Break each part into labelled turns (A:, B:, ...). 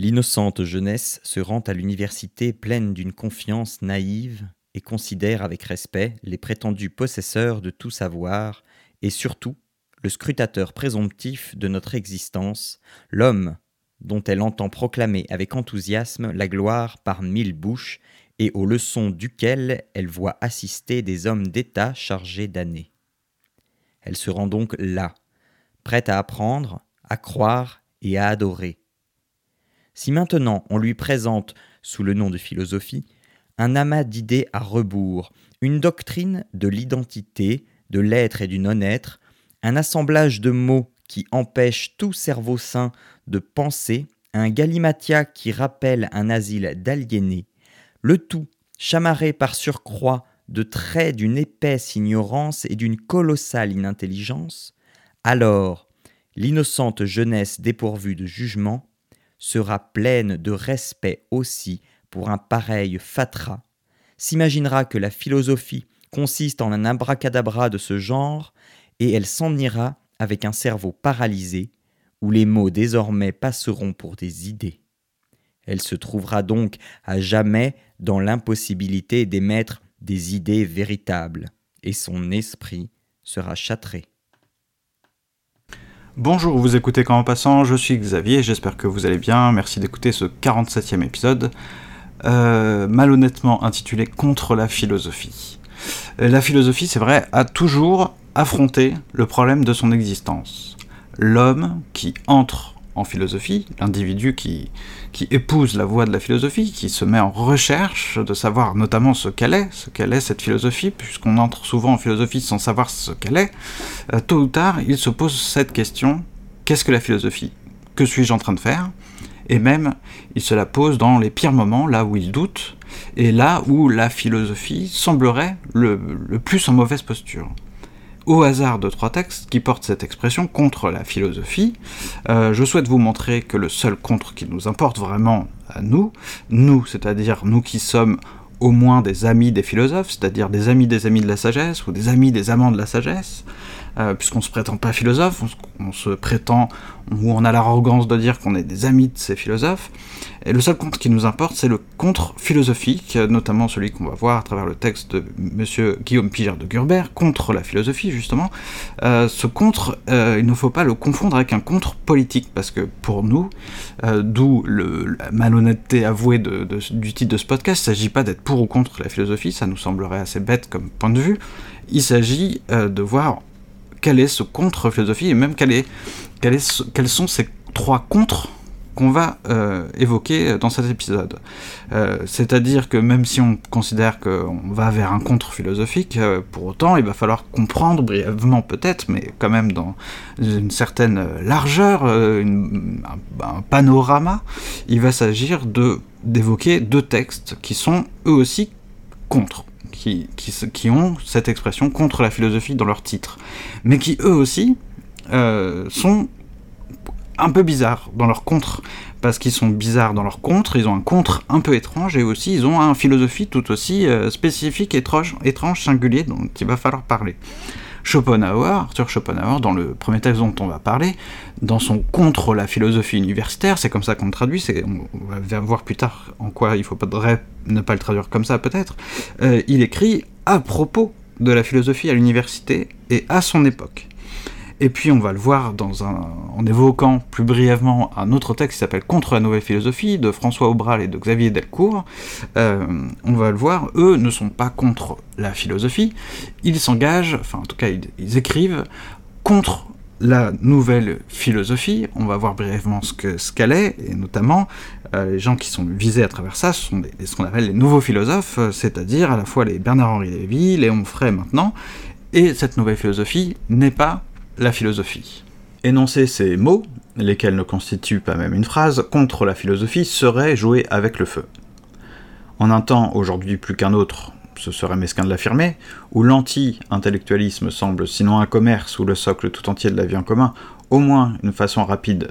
A: L'innocente jeunesse se rend à l'université pleine d'une confiance naïve et considère avec respect les prétendus possesseurs de tout savoir et surtout le scrutateur présomptif de notre existence, l'homme dont elle entend proclamer avec enthousiasme la gloire par mille bouches et aux leçons duquel elle voit assister des hommes d'État chargés d'années. Elle se rend donc là, prête à apprendre, à croire et à adorer. Si maintenant on lui présente, sous le nom de philosophie, un amas d'idées à rebours, une doctrine de l'identité, de l'être et du non-être, un assemblage de mots qui empêche tout cerveau sain de penser, un galimatia qui rappelle un asile d'aliénés, le tout chamarré par surcroît de traits d'une épaisse ignorance et d'une colossale inintelligence, alors l'innocente jeunesse dépourvue de jugement sera pleine de respect aussi pour un pareil fatras, s'imaginera que la philosophie consiste en un abracadabra de ce genre, et elle s'en ira avec un cerveau paralysé, où les mots désormais passeront pour des idées. Elle se trouvera donc à jamais dans l'impossibilité d'émettre des idées véritables, et son esprit sera châtré.
B: Bonjour, vous écoutez Quand en passant, je suis Xavier, j'espère que vous allez bien, merci d'écouter ce 47e épisode, euh, malhonnêtement intitulé Contre la philosophie. Euh, la philosophie, c'est vrai, a toujours affronté le problème de son existence. L'homme qui entre philosophie, l'individu qui, épouse la voie de la philosophie, qui se met en recherche de savoir notamment ce qu'elle est, ce qu'elle est cette philosophie, puisqu'on entre souvent en philosophie sans savoir ce qu'elle est, euh, tôt ou tard, il se pose cette question, qu'est-ce que la philosophie? Que suis-je en train de faire? Et même, il se la pose dans les pires moments, là où il doute, et là où la philosophie semblerait le, le plus en mauvaise posture au hasard de trois textes qui portent cette expression contre la philosophie. Euh, je souhaite vous montrer que le seul contre qui nous importe vraiment à nous, nous, c'est-à-dire nous qui sommes au moins des amis des philosophes, c'est-à-dire des amis des amis de la sagesse, ou des amis des amants de la sagesse, euh, puisqu'on se prétend pas philosophe, on se, prétend, ou on a l'arrogance de dire qu'on est des amis de ces philosophes, et le seul contre qui nous importe, c'est le contre philosophique, notamment celui qu'on va voir à travers le texte de monsieur Guillaume Pigère de Gurbert, contre la philosophie, justement. Euh, ce contre, euh, il ne faut pas le confondre avec un contre politique, parce que pour nous, d'où la malhonnêteté avouée du titre de ce podcast, il ne s'agit pas d'être pour ou contre la philosophie, ça nous semblerait assez bête comme point de vue, il s'agit de voir quel est ce contre-philosophie et même est, quels sont ces trois contre qu'on va euh, évoquer dans cet épisode. Euh, c'est-à-dire que même si on considère qu'on va vers un contre philosophique, euh, pour autant il va falloir comprendre brièvement peut-être, mais quand même dans une certaine largeur, un, panorama, il va s'agir d'évoquer deux textes qui sont eux aussi contre qui, ont cette expression contre la philosophie dans leur titre, mais qui eux aussi euh, sont un peu bizarres dans leur contre, parce qu'ils sont bizarres dans leur contre, ils ont un contre un peu étrange, et aussi ils ont une philosophie tout aussi euh, spécifique, étrange, étrange, singulier, dont il va falloir parler. Schopenhauer, Arthur Schopenhauer, dans le premier texte dont on va parler, dans son Contre la philosophie universitaire, c'est comme ça qu'on le traduit, on va voir plus tard en quoi il faudrait ne pas le traduire comme ça peut-être, euh, il écrit à propos de la philosophie à l'université et à son époque. Et puis on va le voir dans un, en évoquant plus brièvement un autre texte qui s'appelle Contre la nouvelle philosophie de François Aubral et de Xavier Delcourt. Euh, on va le voir, eux ne sont pas contre la philosophie, ils s'engagent, enfin en tout cas ils, écrivent contre la nouvelle philosophie. On va voir brièvement ce qu'elle ce est, et notamment euh, les gens qui sont visés à travers ça, sont ce qu'on appelle les nouveaux philosophes, c'est-à-dire à la fois les Bernard-Henri Lévy, Léon Frey maintenant, et cette nouvelle philosophie n'est pas la philosophie. Énoncer ces mots, lesquels ne constituent pas même une phrase, contre la philosophie serait jouer avec le feu. En un temps, aujourd'hui plus qu'un autre, ce serait mesquin de l'affirmer, où l'anti-intellectualisme semble sinon un commerce ou le socle tout entier de la vie en commun, au moins une façon rapide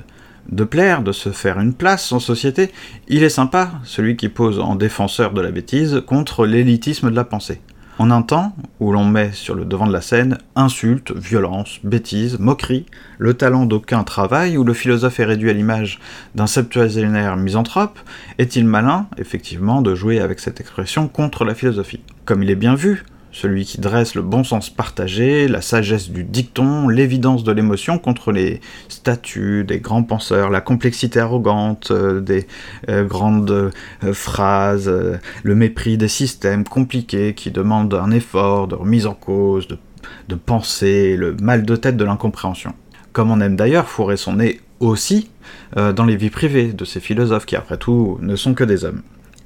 B: de plaire, de se faire une place en société, il est sympa, celui qui pose en défenseur de la bêtise, contre l'élitisme de la pensée. En un temps où l'on met sur le devant de la scène insultes, violences, bêtises, moqueries, le talent d'aucun travail, où le philosophe est réduit à l'image d'un septuagénaire misanthrope, est-il malin, effectivement, de jouer avec cette expression contre la philosophie? Comme il est bien vu, celui qui dresse le bon sens partagé, la sagesse du dicton, l'évidence de l'émotion contre les statuts des grands penseurs, la complexité arrogante euh, des euh, grandes euh, phrases, le mépris des systèmes compliqués qui demandent un effort de remise en cause, de, de pensée, le mal de tête de l'incompréhension. Comme on aime d'ailleurs fourrer son nez aussi dans les vies privées de ces philosophes qui après tout ne sont que des hommes.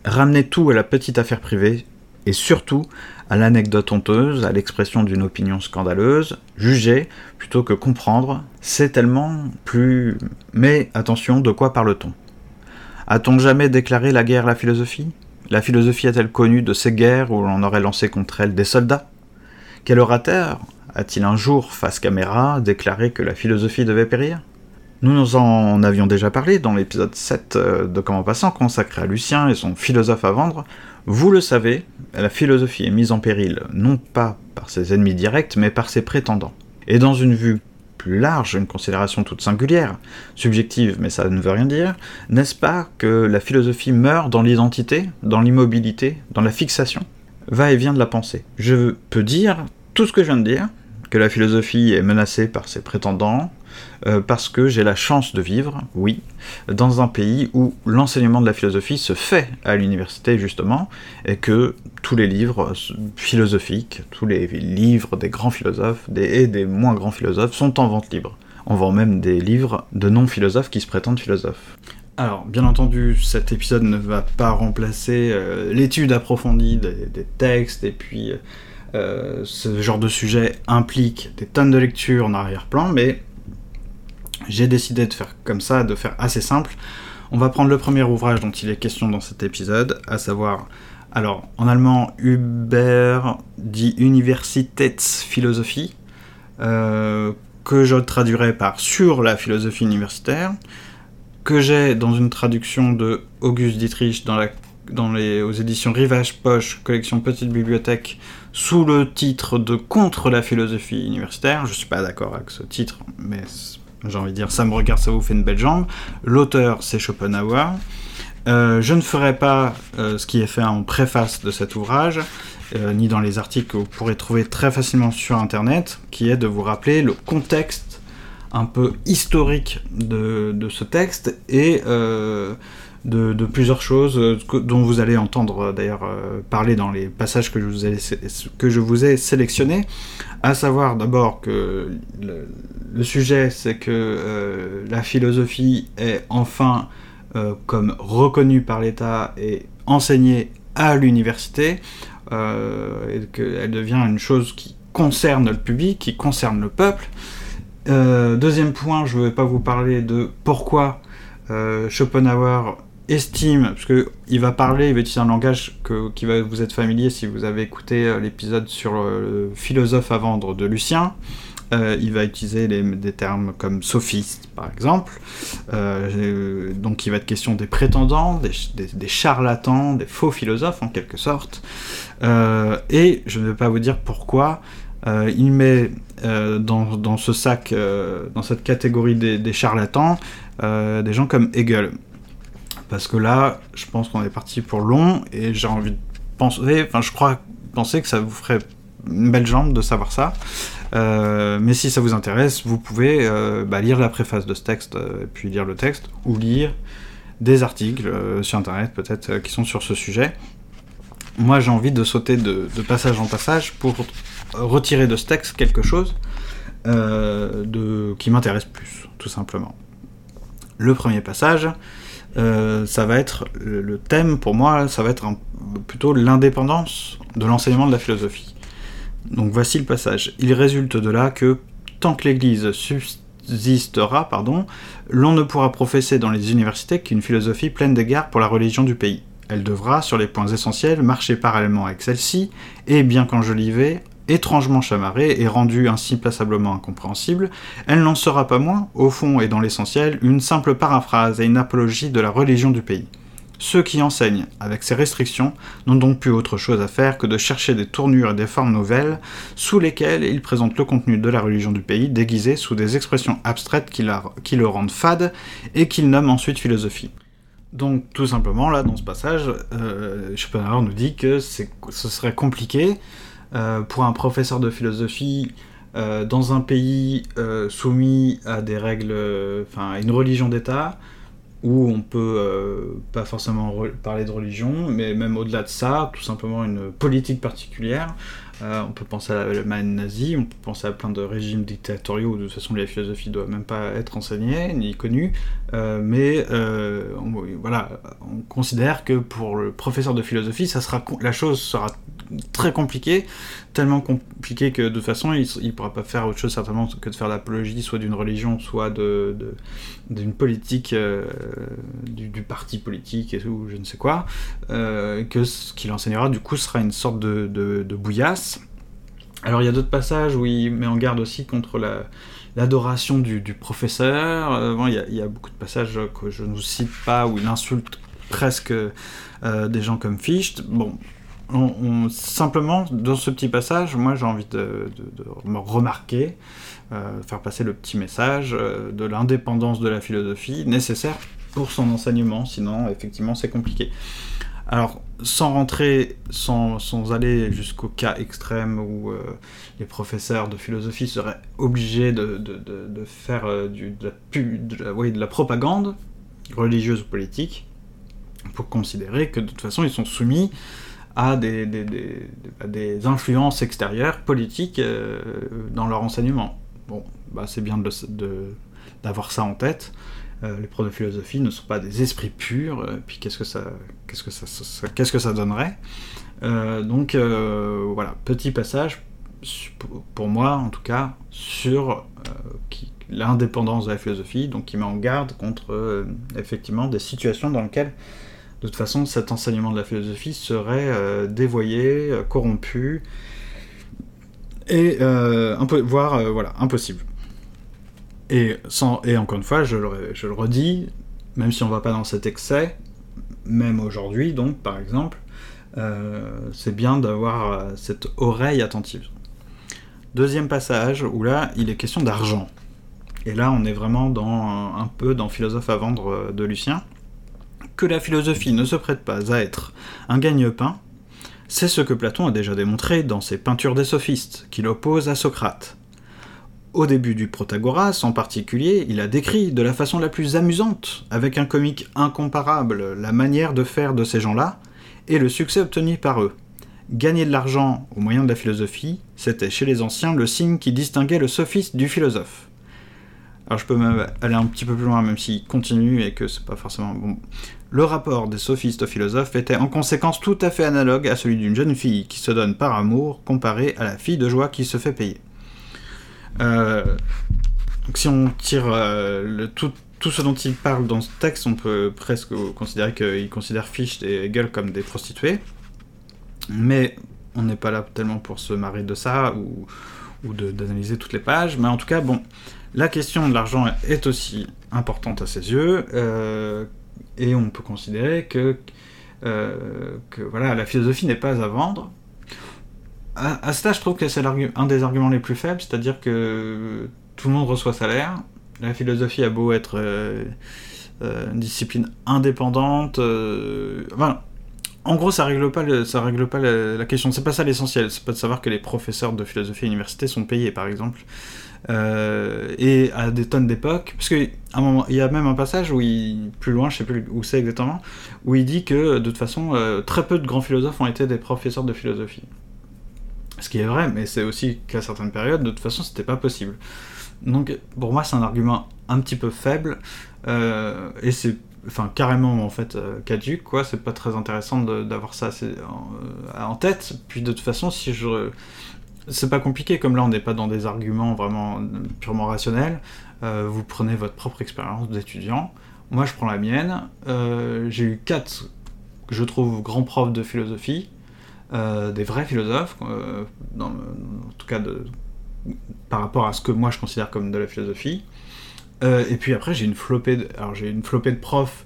B: Ramener tout à la petite affaire privée, et surtout à l'anecdote honteuse, à l'expression d'une opinion scandaleuse, juger plutôt que comprendre, c'est tellement plus... Mais attention, de quoi parle-t-on? A-t-on jamais déclaré la guerre à la philosophie? La philosophie a-t-elle connu de ces guerres où l'on aurait lancé contre elle des soldats? Quel orateur a-t-il un jour, face caméra, déclaré que la philosophie devait périr? Nous en avions déjà parlé dans l'épisode 7 euh, de Comment Passant consacré à Lucien et son philosophe à vendre, vous le savez, la philosophie est mise en péril non pas par ses ennemis directs, mais par ses prétendants. Et dans une vue plus large, une considération toute singulière, subjective, mais ça ne veut rien dire, n'est-ce pas que la philosophie meurt dans l'identité, dans l'immobilité, dans la fixation? Va et vient de la pensée. Je peux dire tout ce que je viens de dire, que la philosophie est menacée par ses prétendants, euh, parce que j'ai la chance de vivre, oui, dans un pays où l'enseignement de la philosophie se fait à l'université justement, et que tous les livres philosophiques, tous les livres des grands philosophes et des moins grands philosophes sont en vente libre. On vend même des livres de non-philosophes qui se prétendent philosophes. Alors, bien entendu, cet épisode ne va pas remplacer euh, l'étude approfondie des, textes, et puis euh, ce genre de sujet implique des tonnes de lectures en arrière-plan, mais j'ai décidé de faire comme ça, de faire assez simple. On va prendre le premier ouvrage dont il est question dans cet épisode, à savoir, alors en allemand, Uber dit Universitätsphilosophie, euh, que je traduirai par Sur la philosophie universitaire, que j'ai dans une traduction de Auguste Dietrich dans, les, aux éditions Rivage Poche, collection Petite Bibliothèque, sous le titre de Contre la philosophie universitaire. Je suis pas d'accord avec ce titre, mais j'ai envie de dire, ça me regarde, ça vous fait une belle jambe. L'auteur, c'est Schopenhauer. Euh, je ne ferai pas euh, ce qui est fait en préface de cet ouvrage, euh, ni dans les articles que vous pourrez trouver très facilement sur Internet, qui est de vous rappeler le contexte un peu historique de, de ce texte et de, plusieurs choses euh, dont vous allez entendre euh, d'ailleurs euh, parler dans les passages que je vous ai, que je vous ai sélectionnés, à savoir d'abord que le, sujet c'est que la philosophie est enfin comme reconnue par l'État et enseignée à l'université, et qu'elle devient une chose qui concerne le public, qui concerne le peuple. deuxième point, je ne vais pas vous parler de pourquoi Schopenhauer estime, parce qu'il va parler, il va utiliser un langage qui va vous être familier si vous avez écouté euh, l'épisode sur le, philosophe à vendre de Lucien. Euh, il va utiliser des termes comme sophiste, par exemple. Euh, donc il va être question des prétendants, des, charlatans, des faux philosophes en quelque sorte. et je ne vais pas vous dire pourquoi il met dans, ce sac, dans cette catégorie des charlatans, des gens comme Hegel. Parce que là, je pense qu'on est parti pour long et j'ai envie de penser, enfin, je crois penser que ça vous ferait une belle jambe de savoir ça. Euh, mais si ça vous intéresse, vous pouvez euh, bah, lire la préface de ce texte, euh, et puis lire le texte, ou lire des articles sur internet peut-être qui sont sur ce sujet. Moi j'ai envie de sauter de, passage en passage pour retirer de ce texte quelque chose qui m'intéresse plus, tout simplement. Le premier passage, euh, ça va être le thème pour moi, ça va être plutôt l'indépendance de l'enseignement de la philosophie. Donc voici le passage. Il résulte de là que tant que l'Église subsistera, pardon, l'on ne pourra professer dans les universités qu'une philosophie pleine d'égards pour la religion du pays. Elle devra, sur les points essentiels, marcher parallèlement avec celle-ci, et bien qu'enjolivée, étrangement chamarrée et rendue ainsi passablement incompréhensible, elle n'en sera pas moins, au fond et dans l'essentiel, une simple paraphrase et une apologie de la religion du pays. Ceux qui enseignent avec ces restrictions n'ont donc plus autre chose à faire que de chercher des tournures et des formes nouvelles sous lesquelles ils présentent le contenu de la religion du pays déguisé sous des expressions abstraites qui, le rendent fade et qu'ils nomment ensuite philosophie. Donc tout simplement, là, dans ce passage, euh, Schopenhauer nous dit que ce serait compliqué pour un professeur de philosophie euh, dans un pays euh, soumis à des règles, enfin une religion d'État, où on peut euh, pas forcément parler de religion, mais même au-delà de ça, tout simplement une politique particulière. Euh, on peut penser à l'Allemagne nazie, on peut penser à plein de régimes dictatoriaux où de toute façon la philosophie ne doit même pas être enseignée ni connue, euh, mais on, voilà, on considère que pour le professeur de philosophie, ça sera la chose sera très compliquée, tellement compliquée que de toute façon il ne pourra pas faire autre chose certainement que de faire l'apologie soit d'une religion, soit d'une politique euh, du, parti politique et ou je ne sais quoi, euh, que ce qu'il enseignera du coup sera une sorte de, bouillasse. Alors il y a d'autres passages où il met en garde aussi contre la, l'adoration du, professeur. Euh, bon, il, y a, beaucoup de passages que je ne vous cite pas où il insulte presque des gens comme Fichte. Bon, on, simplement, dans ce petit passage, moi j'ai envie de, de, me remarquer, euh, faire passer le petit message euh, de l'indépendance de la philosophie nécessaire pour son enseignement, sinon effectivement c'est compliqué. Alors, sans rentrer, sans, aller jusqu'au cas extrême où euh, les professeurs de philosophie seraient obligés de, faire de, la propagande religieuse ou politique, pour considérer que de toute façon ils sont soumis à des, influences extérieures, politiques, euh, dans leur enseignement. Bon, bah c'est bien d'avoir ça en tête. Euh, les profs de philosophie ne sont pas des esprits purs, puis qu'est-ce que ça, qu'est-ce que ça, donnerait Donc voilà, petit passage pour moi en tout cas sur l'indépendance de la philosophie, donc qui met en garde contre effectivement des situations dans lesquelles de toute façon, cet enseignement de la philosophie serait euh, dévoyé, euh, corrompu, et euh, voire voilà, impossible. Et, encore une fois, je le, je le redis, même si on va pas dans cet excès, même aujourd'hui, donc par exemple, c'est bien d'avoir cette oreille attentive. Deuxième passage où là, il est question d'argent. Et là, on est vraiment dans un peu dans Philosophe à vendre de Lucien que la philosophie ne se prête pas à être un gagne-pain, c'est ce que Platon a déjà démontré dans ses peintures des sophistes, qu'il oppose à Socrate. Au début du Protagoras, en particulier, il a décrit de la façon la plus amusante, avec un comique incomparable, la manière de faire de ces gens-là, et le succès obtenu par eux. Gagner de l'argent au moyen de la philosophie, c'était chez les anciens le signe qui distinguait le sophiste du philosophe. Alors je peux même aller un petit peu plus loin, même s'il continue et que c'est pas forcément bon. Le rapport des sophistes aux philosophes était en conséquence tout à fait analogue à celui d'une jeune fille qui se donne par amour comparé à la fille de joie qui se fait payer. Euh, donc si on tire euh, tout, tout, ce dont il parle dans ce texte, on peut presque considérer qu'il considère Fichte et Hegel comme des prostituées. Mais on n'est pas là tellement pour se marrer de ça ou, ou d'analyser toutes les pages. Mais en tout cas, bon, la question de l'argent est aussi importante à ses yeux. Euh, et on peut considérer que, que voilà, la philosophie n'est pas à vendre. À, à cela, je trouve que c'est un des arguments les plus faibles, c'est-à-dire que tout le monde reçoit salaire. La philosophie a beau être euh, euh, une discipline indépendante. enfin, en gros, ça règle pas, règle pas la, la question. C'est pas ça l'essentiel. C'est pas de savoir que les professeurs de philosophie à l'université sont payés, par exemple. Euh, et à des tonnes d'époques, parce qu'il y a même un passage où plus loin, je sais plus où c'est exactement, où il dit que de toute façon, euh, très peu de grands philosophes ont été des professeurs de philosophie. Ce qui est vrai, mais c'est aussi qu'à certaines périodes, de toute façon, c'était pas possible. Donc, pour moi, c'est un argument un petit peu faible, euh, et c'est enfin carrément en fait caduque quoi c'est pas très intéressant d'avoir ça en, en, tête puis de toute façon si je c'est pas compliqué, comme là on n'est pas dans des arguments vraiment purement rationnels. Euh, vous prenez votre propre expérience d'étudiant. Moi je prends la mienne. Euh, j'ai eu quatre, je trouve, grands profs de philosophie, euh, des vrais philosophes, dans, en tout cas par rapport à ce que moi je considère comme de la philosophie. et puis après j'ai une flopée de, une flopée de profs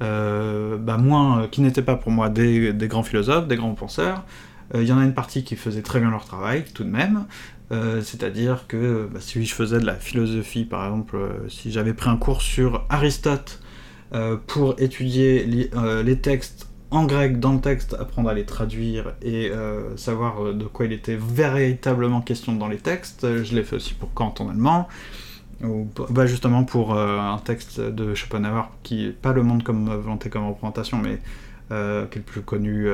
B: bah, moins, qui n'étaient pas pour moi des, grands philosophes, des grands penseurs. Il y en a une partie qui faisait très bien leur travail, tout de même. C'est-à-dire que bah, si je faisais de la philosophie, par exemple, si j'avais pris un cours sur Aristote pour étudier les textes en grec dans le texte, apprendre à les traduire et euh, savoir euh, de quoi il était véritablement question dans les textes. Je l'ai fait aussi pour Kant en allemand, ou bah, justement pour euh, un texte de Schopenhauer qui est pas le monde comme volonté comme représentation, mais qui est le plus connu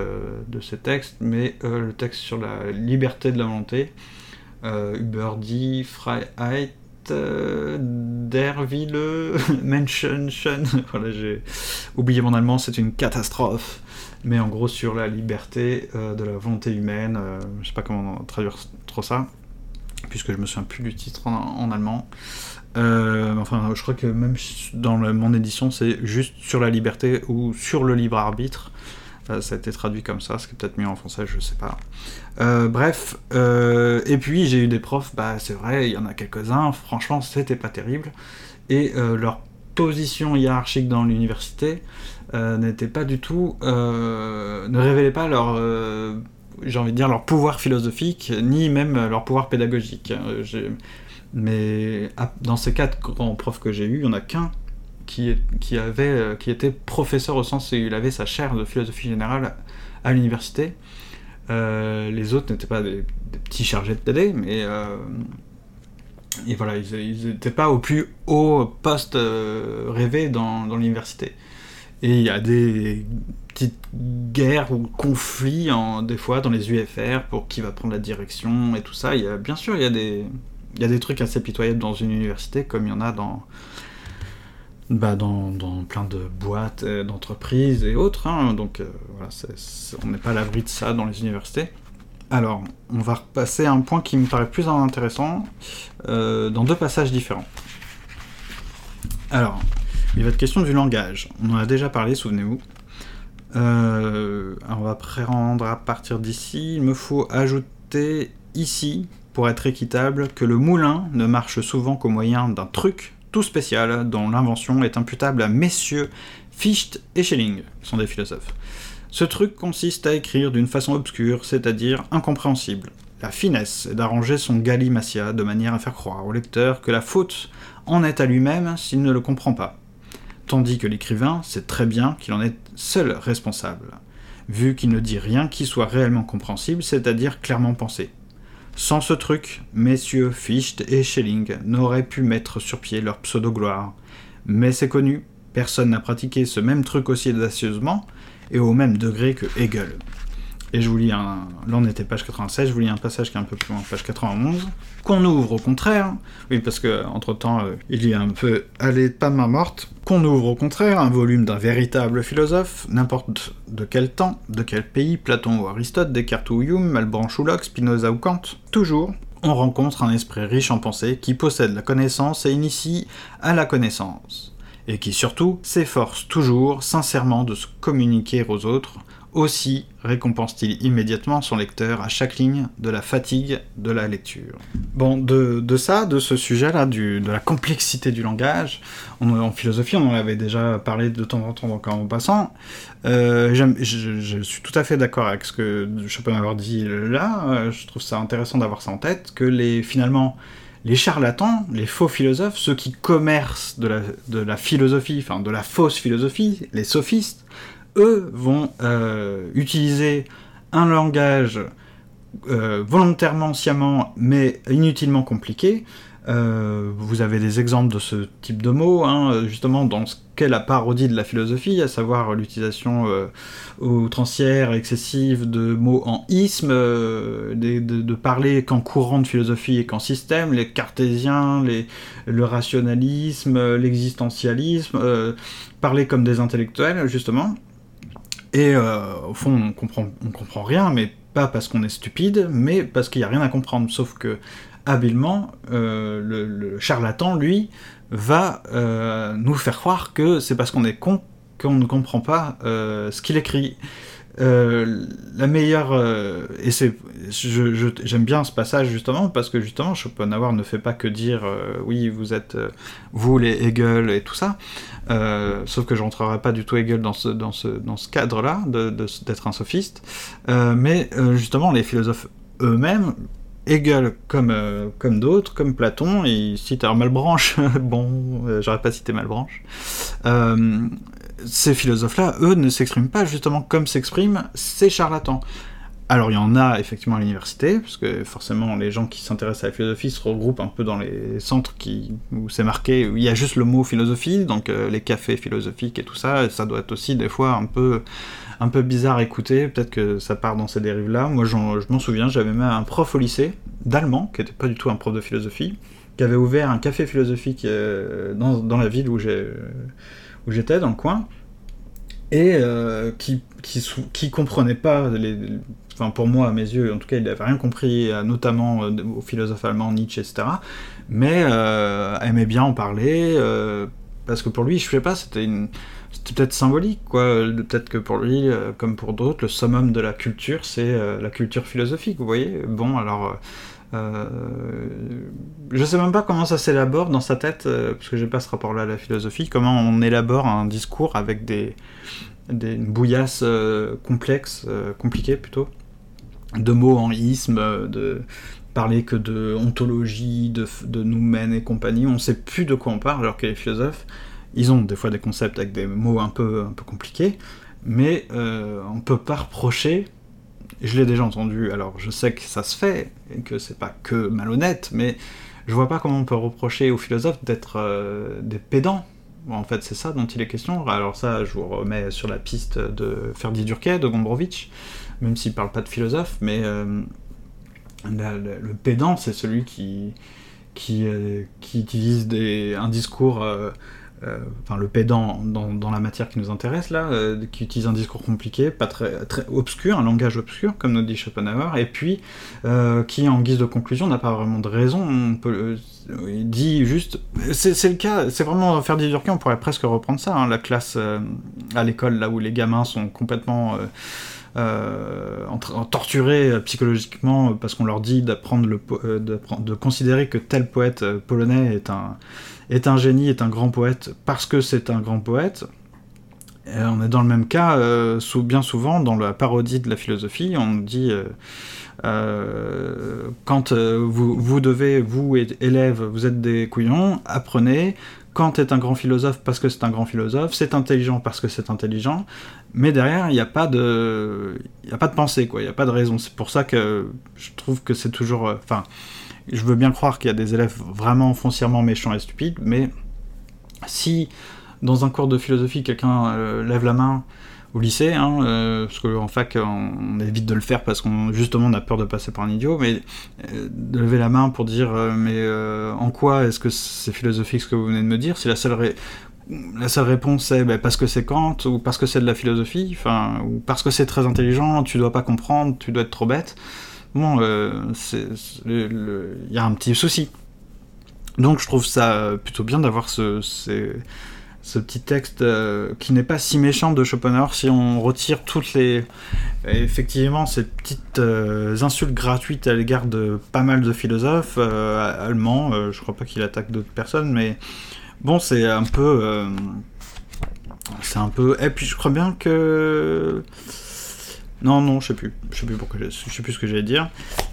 B: de ces textes, mais le texte sur la liberté de la volonté. Uber dit Freiheit Derville, Menschen, voilà, j'ai oublié mon allemand, c'est une catastrophe. Mais en gros, sur la liberté euh, de la volonté humaine, euh, je sais pas comment traduire trop ça, puisque je me souviens plus du titre en, allemand. Euh, enfin, je crois que même dans mon édition, c'est juste sur la liberté ou sur le libre arbitre. Ça a été traduit comme ça, ce qui est peut-être mieux en français, je sais pas. bref, et puis j'ai eu des profs, bah c'est vrai, il y en a quelques-uns, franchement, c'était pas terrible. Et leur position hiérarchique dans l'université, euh, n'étaient pas du tout, euh, ne révélaient pas leur, euh, j'ai envie de dire leur pouvoir philosophique, ni même leur pouvoir pédagogique. Mais dans ces quatre grands profs que j'ai eus, il n'y en a qu'un qui, qui, était professeur au sens où il avait sa chaire de philosophie générale à l'université. les autres n'étaient pas des, petits chargés de TD, mais et voilà, ils n'étaient pas au plus haut poste rêvé dans, l'université. Et il y a des petites guerres ou conflits, des fois, dans les UFR pour qui va prendre la direction et tout ça. Bien sûr, il y a des trucs assez pitoyables dans une université, comme il y en a dans, bah, dans, plein de boîtes, euh, d'entreprises et autres. Hein. Donc euh, on n'est pas à l'abri de ça dans les universités. Alors, on va repasser à un point qui me paraît plus intéressant, euh, dans deux passages différents. Alors, il va être question du langage. On en a déjà parlé, souvenez-vous. On va prendre à partir d'ici. Il me faut ajouter ici, pour être équitable, que le moulin ne marche souvent qu'au moyen d'un truc tout spécial dont l'invention est imputable à messieurs Fichte et Schelling, qui sont des philosophes. Ce truc consiste à écrire d'une façon obscure, c'est-à-dire incompréhensible. La finesse est d'arranger son galimatia de manière à faire croire au lecteur que la faute en est à lui-même s'il ne le comprend pas tandis que l'écrivain sait très bien qu'il en est seul responsable, vu qu'il ne dit rien qui soit réellement compréhensible, c'est-à-dire clairement pensé. Sans ce truc, messieurs Fichte et Schelling n'auraient pu mettre sur pied leur pseudo-gloire. Mais c'est connu, personne n'a pratiqué ce même truc aussi audacieusement et au même degré que Hegel. Et je vous lis un. Là, on était page 96, je vous lis un passage qui est un peu plus loin, page 91. Qu'on ouvre au contraire. Oui, parce que, entre temps, euh, il y a un peu allé pas main morte. Qu'on ouvre au contraire un volume d'un véritable philosophe, n'importe de quel temps, de quel pays, Platon ou Aristote, Descartes ou Hume, Malebranche ou Locke, Spinoza ou Kant. Toujours, on rencontre un esprit riche en pensée qui possède la connaissance et initie à la connaissance. Et qui surtout s'efforce toujours sincèrement de se communiquer aux autres aussi récompense-t-il immédiatement son lecteur à chaque ligne de la fatigue de la lecture. Bon, de, ça, de ce sujet-là, de la complexité du langage, en philosophie, on en avait déjà parlé de temps en temps donc en passant. Euh, je, suis tout à fait d'accord avec ce que Schopenhauer dit là. Euh, je trouve ça intéressant d'avoir ça en tête, que les, finalement, les charlatans, les faux philosophes, ceux qui commercent de la, de la philosophie, enfin de la fausse philosophie, les sophistes, eux vont euh, utiliser un langage euh, volontairement, sciemment, mais inutilement compliqué. Euh, vous avez des exemples de ce type de mots, hein, justement dans ce qu'est la parodie de la philosophie, à savoir l'utilisation outrancière, excessive de mots en isme, de, parler qu'en courant de philosophie et qu'en système, les cartésiens, les, le rationalisme, l'existentialisme, parler comme des intellectuels, justement. Et euh, au fond, on comprend, comprend rien, mais pas parce qu'on est stupide, mais parce qu'il n'y a rien à comprendre. Sauf que, habilement, euh, le, charlatan, lui, va euh, nous faire croire que c'est parce qu'on est con qu'on ne comprend pas ce qu'il écrit. Euh, la meilleure euh, et c'est j'aime bien ce passage justement parce que justement Schopenhauer ne fait pas que dire euh, oui vous êtes vous les Hegel et tout ça. Sauf que je rentrerai pas du tout Hegel dans ce dans ce dans ce cadre là d'être un sophiste. Mais justement les philosophes eux-mêmes Hegel comme, comme d'autres, comme Platon, il cite alors Malbranche, bon, j'aurais pas cité Malbranche, ces philosophes-là, eux, ne s'expriment pas justement comme s'expriment ces charlatans. Alors il y en a effectivement à l'université, parce que forcément les gens qui s'intéressent à la philosophie se regroupent un peu dans les centres où c'est marqué, où il y a juste le mot philosophie, donc euh, les cafés philosophiques et tout ça, et ça doit être aussi des fois un peu, un peu bizarre à écouter, peut-être que ça part dans ces dérives-là. Moi je m'en souviens, j'avais même un prof au lycée, d'allemand, qui n'était pas du tout un prof de philosophie, qui avait ouvert un café philosophique euh, dans, la ville où j'ai où j'étais dans le coin, et euh, qui, qui, comprenait pas, enfin pour moi à mes yeux, en tout cas il n'avait rien compris, notamment euh, aux philosophes allemands, Nietzsche, etc. Mais euh, aimait bien en parler, euh, parce que pour lui, je sais pas, c'était peut-être symbolique, quoi. Peut-être que pour lui, comme pour d'autres, le summum de la culture, c'est la culture philosophique, vous voyez. Bon, alors, euh, je sais même pas comment ça s'élabore dans sa tête, euh, parce que j'ai pas ce rapport-là à la philosophie, comment on élabore un discours avec des, des une bouillasse euh, complexe, compliquée plutôt, de mots en isme, de parler que de ontologie, de, de noumène et compagnie, on sait plus de quoi on parle, alors que les philosophes, ils ont des fois des concepts avec des mots un peu, compliqués, mais on peut pas reprocher je l'ai déjà entendu, alors je sais que ça se fait, et que c'est pas que malhonnête, mais je vois pas comment on peut reprocher aux philosophes d'être euh, des pédants. en fait, c'est ça dont il est question. Alors ça, je vous remets sur la piste de Ferdi Durquet, de Gombrowicz, même s'il parle pas de philosophe, mais euh, le pédant, c'est celui qui, qui, euh, utilise un discours enfin le pédant dans, la matière qui nous intéresse là, euh, qui utilise un discours compliqué, pas très, obscur, un langage obscur, comme nous dit Schopenhauer, et puis euh, qui, en guise de conclusion, n'a pas vraiment de raison. On peut, il dit juste, c'est le cas, c'est vraiment faire des on pourrait presque reprendre ça, hein, la classe à l'école là où les gamins sont complètement euh, torturés psychologiquement parce qu'on leur dit d'apprendre le de considérer que tel poète polonais est un est un génie, est un grand poète parce que c'est un grand poète. on est dans le même cas, euh, bien souvent, dans la parodie de la philosophie, on dit euh, euh, quand vous, devez, vous élèves, vous êtes des couillons, apprenez. Kant est un grand philosophe parce que c'est un grand philosophe, c'est intelligent parce que c'est intelligent, mais derrière, il n'y a, pas de... a pas de pensée, quoi, il n'y a pas de raison. C'est pour ça que je trouve que c'est toujours... Enfin, je veux bien croire qu'il y a des élèves vraiment foncièrement méchants et stupides, mais si dans un cours de philosophie quelqu'un euh, lève la main au lycée, hein, euh, parce qu'en fac on, évite de le faire parce qu'on justement on a peur de passer par un idiot, mais euh, de lever la main pour dire mais en quoi est-ce que c'est philosophique ce que vous venez de me dire? Si la seule réponse est ben, parce que c'est Kant ou parce que c'est de la philosophie, ou parce que c'est très intelligent, tu dois pas comprendre, tu dois être trop bête bon, euh, il y a un petit souci. Donc je trouve ça plutôt bien d'avoir ce, ce, petit texte euh, qui n'est pas si méchant de Schopenhauer si on retire toutes les... Effectivement, ces petites euh, insultes gratuites à l'égard de pas mal de philosophes allemands, je crois pas qu'il attaque d'autres personnes, mais bon, c'est un peu... c'est un peu... Et puis je crois bien que... Non, non, je sais plus. Je sais plus pourquoi. Je, sais plus ce que j'allais dire.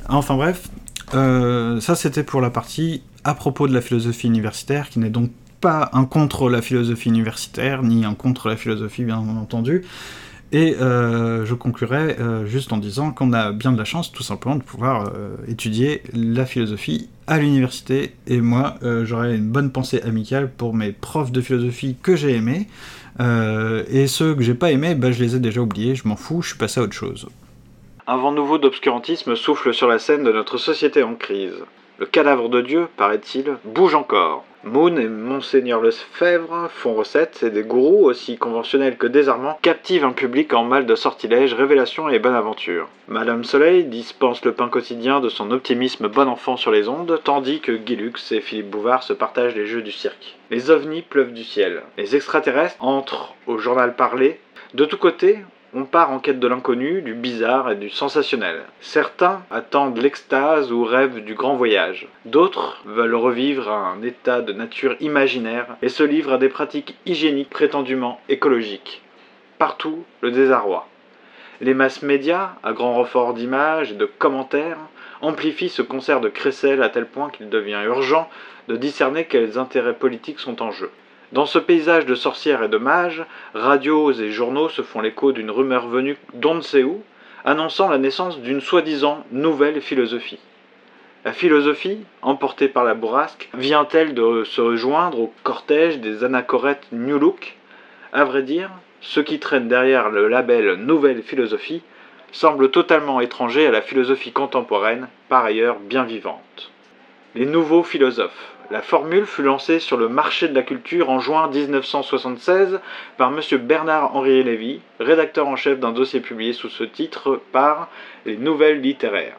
B: Enfin bref, euh, ça c'était pour la partie à propos de la philosophie universitaire, qui n'est donc pas un contre la philosophie universitaire, ni un contre la philosophie bien entendu. Et euh, je conclurai euh, juste en disant qu'on a bien de la chance tout simplement de pouvoir étudier la philosophie à l'université. Et moi, j'aurais une bonne pensée amicale pour mes profs de philosophie que j'ai aimés. Euh, et ceux que j'ai pas aimés, bah, je les ai déjà oubliés, je m'en fous, je suis passé à autre chose. Un vent nouveau d'obscurantisme souffle sur la scène de notre société en crise. Le cadavre de Dieu, paraît-il, bouge encore. Moon et Monseigneur Lefebvre font recette et des gourous aussi conventionnels que désarmants captivent un public en mal de sortilèges, révélations et bonne aventure. Madame Soleil dispense le pain quotidien de son optimisme bon enfant sur les ondes, tandis que Guilux et Philippe Bouvard se partagent les jeux du cirque. Les ovnis pleuvent du ciel. Les extraterrestres entrent au journal parlé. De tous côtés,
C: On part en quête de l'inconnu, du bizarre et du sensationnel. Certains attendent l'extase ou rêvent du grand voyage. D'autres veulent revivre un état de nature imaginaire et se livrent à des pratiques hygiéniques prétendument écologiques. Partout, le désarroi. Les masses médias, à grand renfort d'images et de commentaires, amplifient ce concert de crécelles à tel point qu'il devient urgent de discerner quels intérêts politiques sont en jeu. Dans ce paysage de sorcières et de mages, radios et journaux se font l'écho d'une rumeur venue d'on ne où, annonçant la naissance d'une soi-disant nouvelle philosophie. La philosophie, emportée par la bourrasque, vient-elle de se rejoindre au cortège des anachorètes New Look À vrai dire, ceux qui traînent derrière le label Nouvelle philosophie semblent totalement étrangers à la philosophie contemporaine, par ailleurs bien vivante. Les nouveaux philosophes. La formule fut lancée sur le marché de la culture en juin 1976 par M. Bernard-Henri Lévy, rédacteur en chef d'un dossier publié sous ce titre par Les Nouvelles littéraires.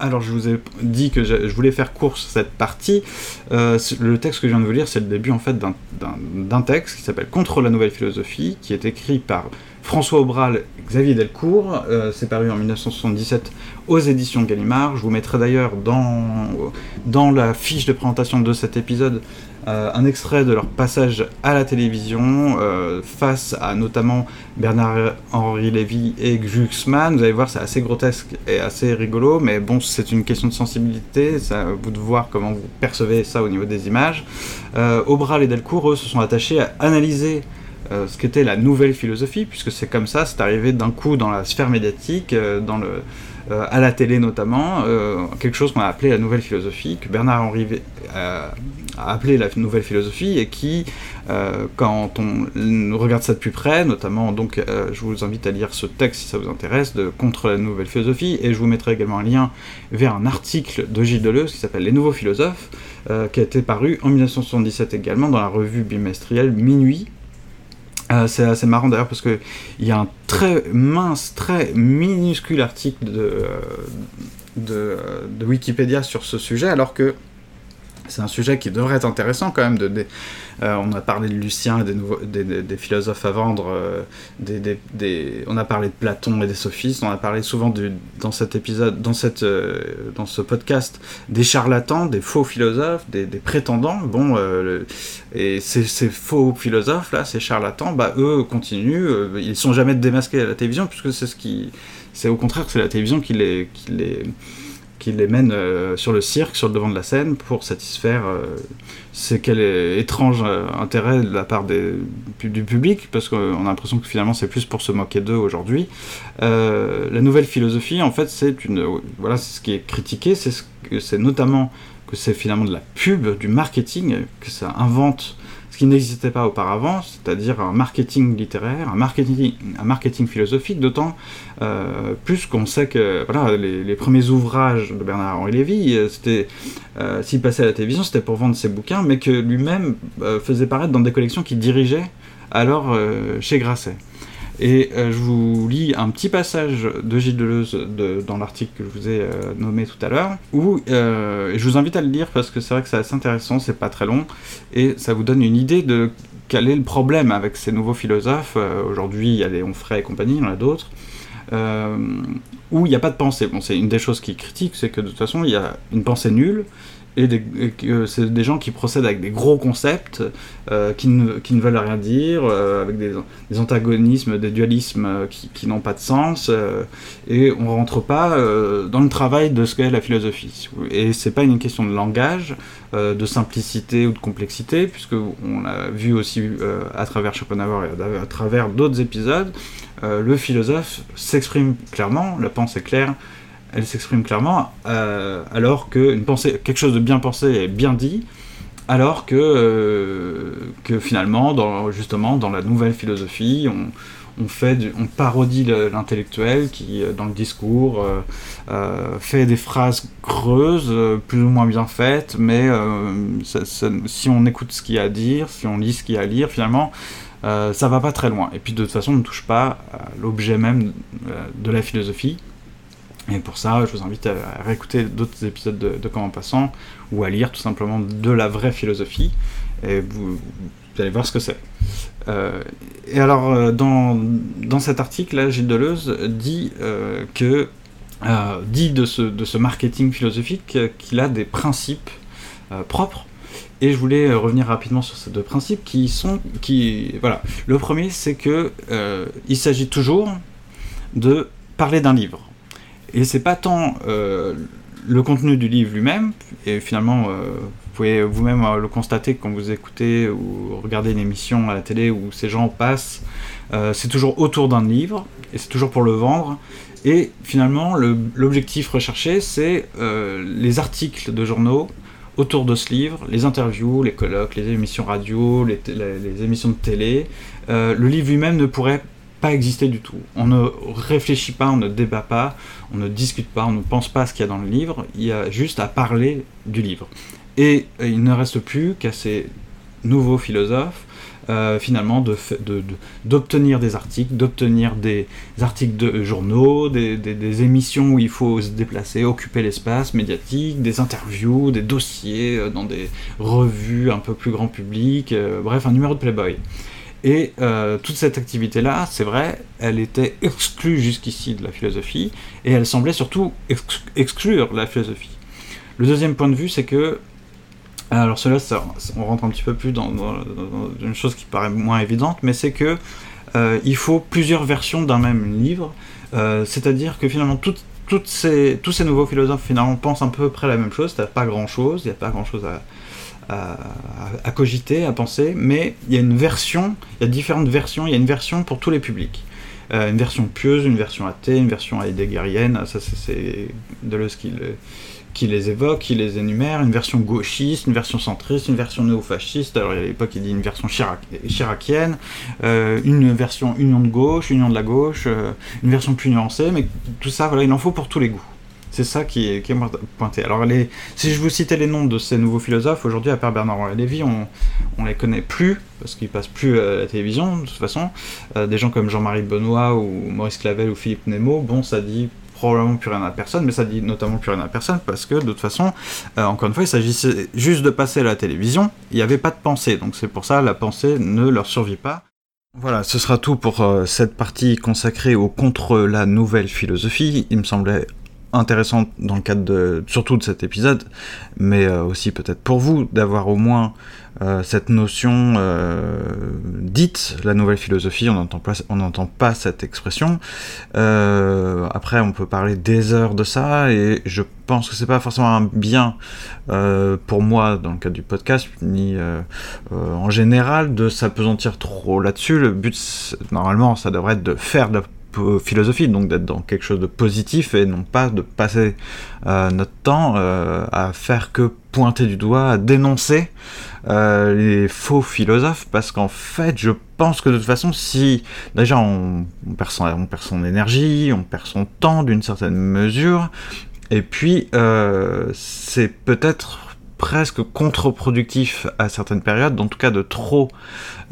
B: Alors je vous ai dit que je voulais faire course cette partie. Euh, le texte que je viens de vous lire, c'est le début en fait d'un texte qui s'appelle Contre la nouvelle philosophie, qui est écrit par François Aubral, Xavier Delcourt, euh, c'est paru en 1977 aux éditions Gallimard. Je vous mettrai d'ailleurs dans la fiche de présentation de cet épisode euh, un extrait de leur passage à la télévision euh, face à notamment Bernard-Henri Lévy et Glucksmann. Vous allez voir, c'est assez grotesque et assez rigolo, mais bon, c'est une question de sensibilité, c'est vous de voir comment vous percevez ça au niveau des images. Aubral et Delcourt, eux, se sont attachés à analyser euh, ce qu'était la nouvelle philosophie, puisque c'est comme ça, c'est arrivé d'un coup dans la sphère médiatique, euh, dans le, euh, à la télé notamment, quelque chose qu'on a appelé la nouvelle philosophie, que Bernard Henri a appelé la nouvelle philosophie, et qui, quand on regarde ça de plus près, notamment, donc je vous invite à lire ce texte si ça vous intéresse, de Contre la nouvelle philosophie, et je vous mettrai également un lien vers un article de Gilles Deleuze qui s'appelle Les nouveaux philosophes, qui a été paru en 1977 également dans la revue bimestrielle Minuit, euh, c'est assez marrant d'ailleurs parce qu'il y a un très mince, très minuscule article de, de, de, Wikipédia sur ce sujet, alors que c'est un sujet qui devrait être intéressant quand même. De, euh, on a parlé de Lucien et des, philosophes à vendre. Euh, on a parlé de Platon et des sophistes. On a parlé souvent dans cet épisode, euh, dans ce podcast, des charlatans, des faux philosophes, des, prétendants. Bon, et ces, faux philosophes là, ces charlatans, bah eux continuent. ils sont jamais démasqués à la télévision puisque c'est ce qui, c'est au contraire, c'est la télévision qui qui les qui les mène euh, sur le cirque, sur le devant de la scène, pour satisfaire euh, ces quel étrange euh, intérêt de la part du public, parce qu'on a l'impression que finalement c'est plus pour se moquer d'eux aujourd'hui. la nouvelle philosophie, en fait, c'est une, voilà, ce qui est critiqué, c'est c'est notamment que c'est finalement de la pub, du marketing, que ça invente qui n'existait pas auparavant, c'est-à-dire un marketing littéraire, un marketing, un marketing philosophique, d'autant euh, plus qu'on sait que les, premiers ouvrages de Bernard-Henri Lévy, euh, c'était, euh, s'il passait à la télévision, c'était pour vendre ses bouquins, mais que lui-même faisait paraître dans des collections qu'il dirigeait alors chez Grasset. Et euh, je vous lis un petit passage de Gilles Deleuze dans l'article que je vous ai euh, nommé tout à l'heure, où euh, je vous invite à le lire parce que c'est vrai que c'est assez intéressant, c'est pas très long, et ça vous donne une idée de quel est le problème avec ces nouveaux philosophes. Aujourd'hui, il y a les Onfray et compagnie, il y en a d'autres. où il n'y a pas de pensée. Bon, c'est une des choses qui critique, c'est que de toute façon, il y a une pensée nulle, et, que c'est des gens qui procèdent avec des gros concepts euh, qui, ne, qui, ne, veulent rien dire, euh, avec des, antagonismes, des dualismes euh, qui, qui n'ont pas de sens, et on rentre pas dans le travail de ce qu'est la philosophie. Et c'est pas une question de langage, de simplicité ou de complexité, puisque on l'a vu aussi à travers Schopenhauer et à travers d'autres épisodes, le philosophe s'exprime clairement, la pensée claire, elle s'exprime clairement, euh, alors que une pensée, quelque chose de bien pensé est bien dit, alors que, euh, que finalement, justement, dans la nouvelle philosophie, on, on, fait on parodie l'intellectuel qui, euh, dans le discours, fait des phrases creuses, plus ou moins bien faites, mais si on écoute ce qu'il y a à dire, si on lit ce qu'il y a à lire, finalement, ça va pas très loin. Et puis de toute façon, on ne touche pas à l'objet même de la philosophie. Et pour ça, je vous invite à, réécouter d'autres épisodes de, de Comment Passant ou à lire tout simplement de la vraie philosophie et vous, allez voir ce que c'est. et alors, dans, dans cet article-là, Gilles Deleuze dit que dit de ce, de ce marketing philosophique qu'il a des principes propres et je voulais revenir rapidement sur ces deux principes qui sont, qui, voilà. Le premier, c'est que euh, il s'agit toujours de parler d'un livre. Et c'est pas tant euh, le contenu du livre lui-même, et finalement, euh, vous pouvez vous-même le constater quand vous écoutez ou regardez une émission à la télé où ces gens passent, c'est toujours autour d'un livre, et c'est toujours pour le vendre. Et finalement, l'objectif recherché, c'est les articles de journaux autour de ce livre, les interviews, les colloques, les émissions radio, les, émissions de télé. Euh, le livre lui-même ne pourrait pas exister du tout. On ne réfléchit pas, on ne débat pas, on ne discute pas, on ne pense pas à ce qu'il y a dans le livre, il y a juste à parler du livre. Et il ne reste plus qu'à ces nouveaux philosophes euh, finalement d'obtenir de, des articles, d'obtenir des articles de journaux, des, émissions où il faut se déplacer, occuper l'espace médiatique, des interviews, des dossiers euh, dans des revues un peu plus grand public, euh, bref, un numéro de Playboy. Et toute cette activité-là, c'est vrai, elle était exclue jusqu'ici de la philosophie, et elle semblait surtout exclure la philosophie. Le deuxième point de vue, c'est que alors cela, on rentre un petit peu plus dans, une chose qui paraît moins évidente, mais c'est que euh, il faut plusieurs versions d'un même livre. Euh, c'est-à-dire que finalement, ces, tous ces nouveaux philosophes finalement pensent à peu près la même chose. Il n'y a pas grand-chose, il n'y a pas grand-chose à, à, cogiter, à penser, mais il y a une version, il y a différentes versions, il y a une version pour tous les publics. Euh, une version pieuse, une version athée, une version heideggerienne, ça c'est Deleuze qui le qui les évoque, qui les énumère, une version gauchiste, une version centriste, une version néo-fasciste, alors à l'époque il dit une version chiracienne, euh, une version union de gauche, union de la gauche, euh, une version plus nuancée, mais tout ça, voilà, il en faut pour tous les goûts. C'est ça qui est, qui est, pointé. Alors, si je vous citais les noms de ces nouveaux philosophes, aujourd'hui, à part Bernard Lévy, on, on les connaît plus, parce qu'ils passent plus à la télévision, de toute façon. Euh, des gens comme Jean-Marie Benoît, ou Maurice Clavel, ou Philippe Nemo, bon, ça dit probablement plus rien à personne, mais ça dit notamment plus rien à personne parce que de toute façon, euh, encore une fois, il s'agissait juste de passer à la télévision, il n'y avait pas de pensée, donc c'est pour ça la pensée ne leur survit pas. Voilà, ce sera tout pour euh, cette partie consacrée au contre la nouvelle philosophie. Il me semblait intéressant dans le cadre de, surtout de cet épisode, mais euh, aussi peut-être pour vous d'avoir au moins euh, cette notion euh, dite la nouvelle philosophie, on n'entend pas, cette expression. après, on peut parler des heures de ça, et je pense que c'est pas forcément un bien pour moi dans le cadre du podcast, ni en général de s'apesantir trop là-dessus. Le but, normalement, ça devrait être de faire de la philosophie, donc d'être dans quelque chose de positif et non pas de passer euh, notre temps euh, à faire que pointer du doigt, à dénoncer euh, les faux philosophes, parce qu'en fait, je pense que de toute façon, si déjà on, perd, son, on perd son énergie, on perd son temps d'une certaine mesure, et puis c'est peut-être presque contre-productif à certaines périodes, en tout cas de trop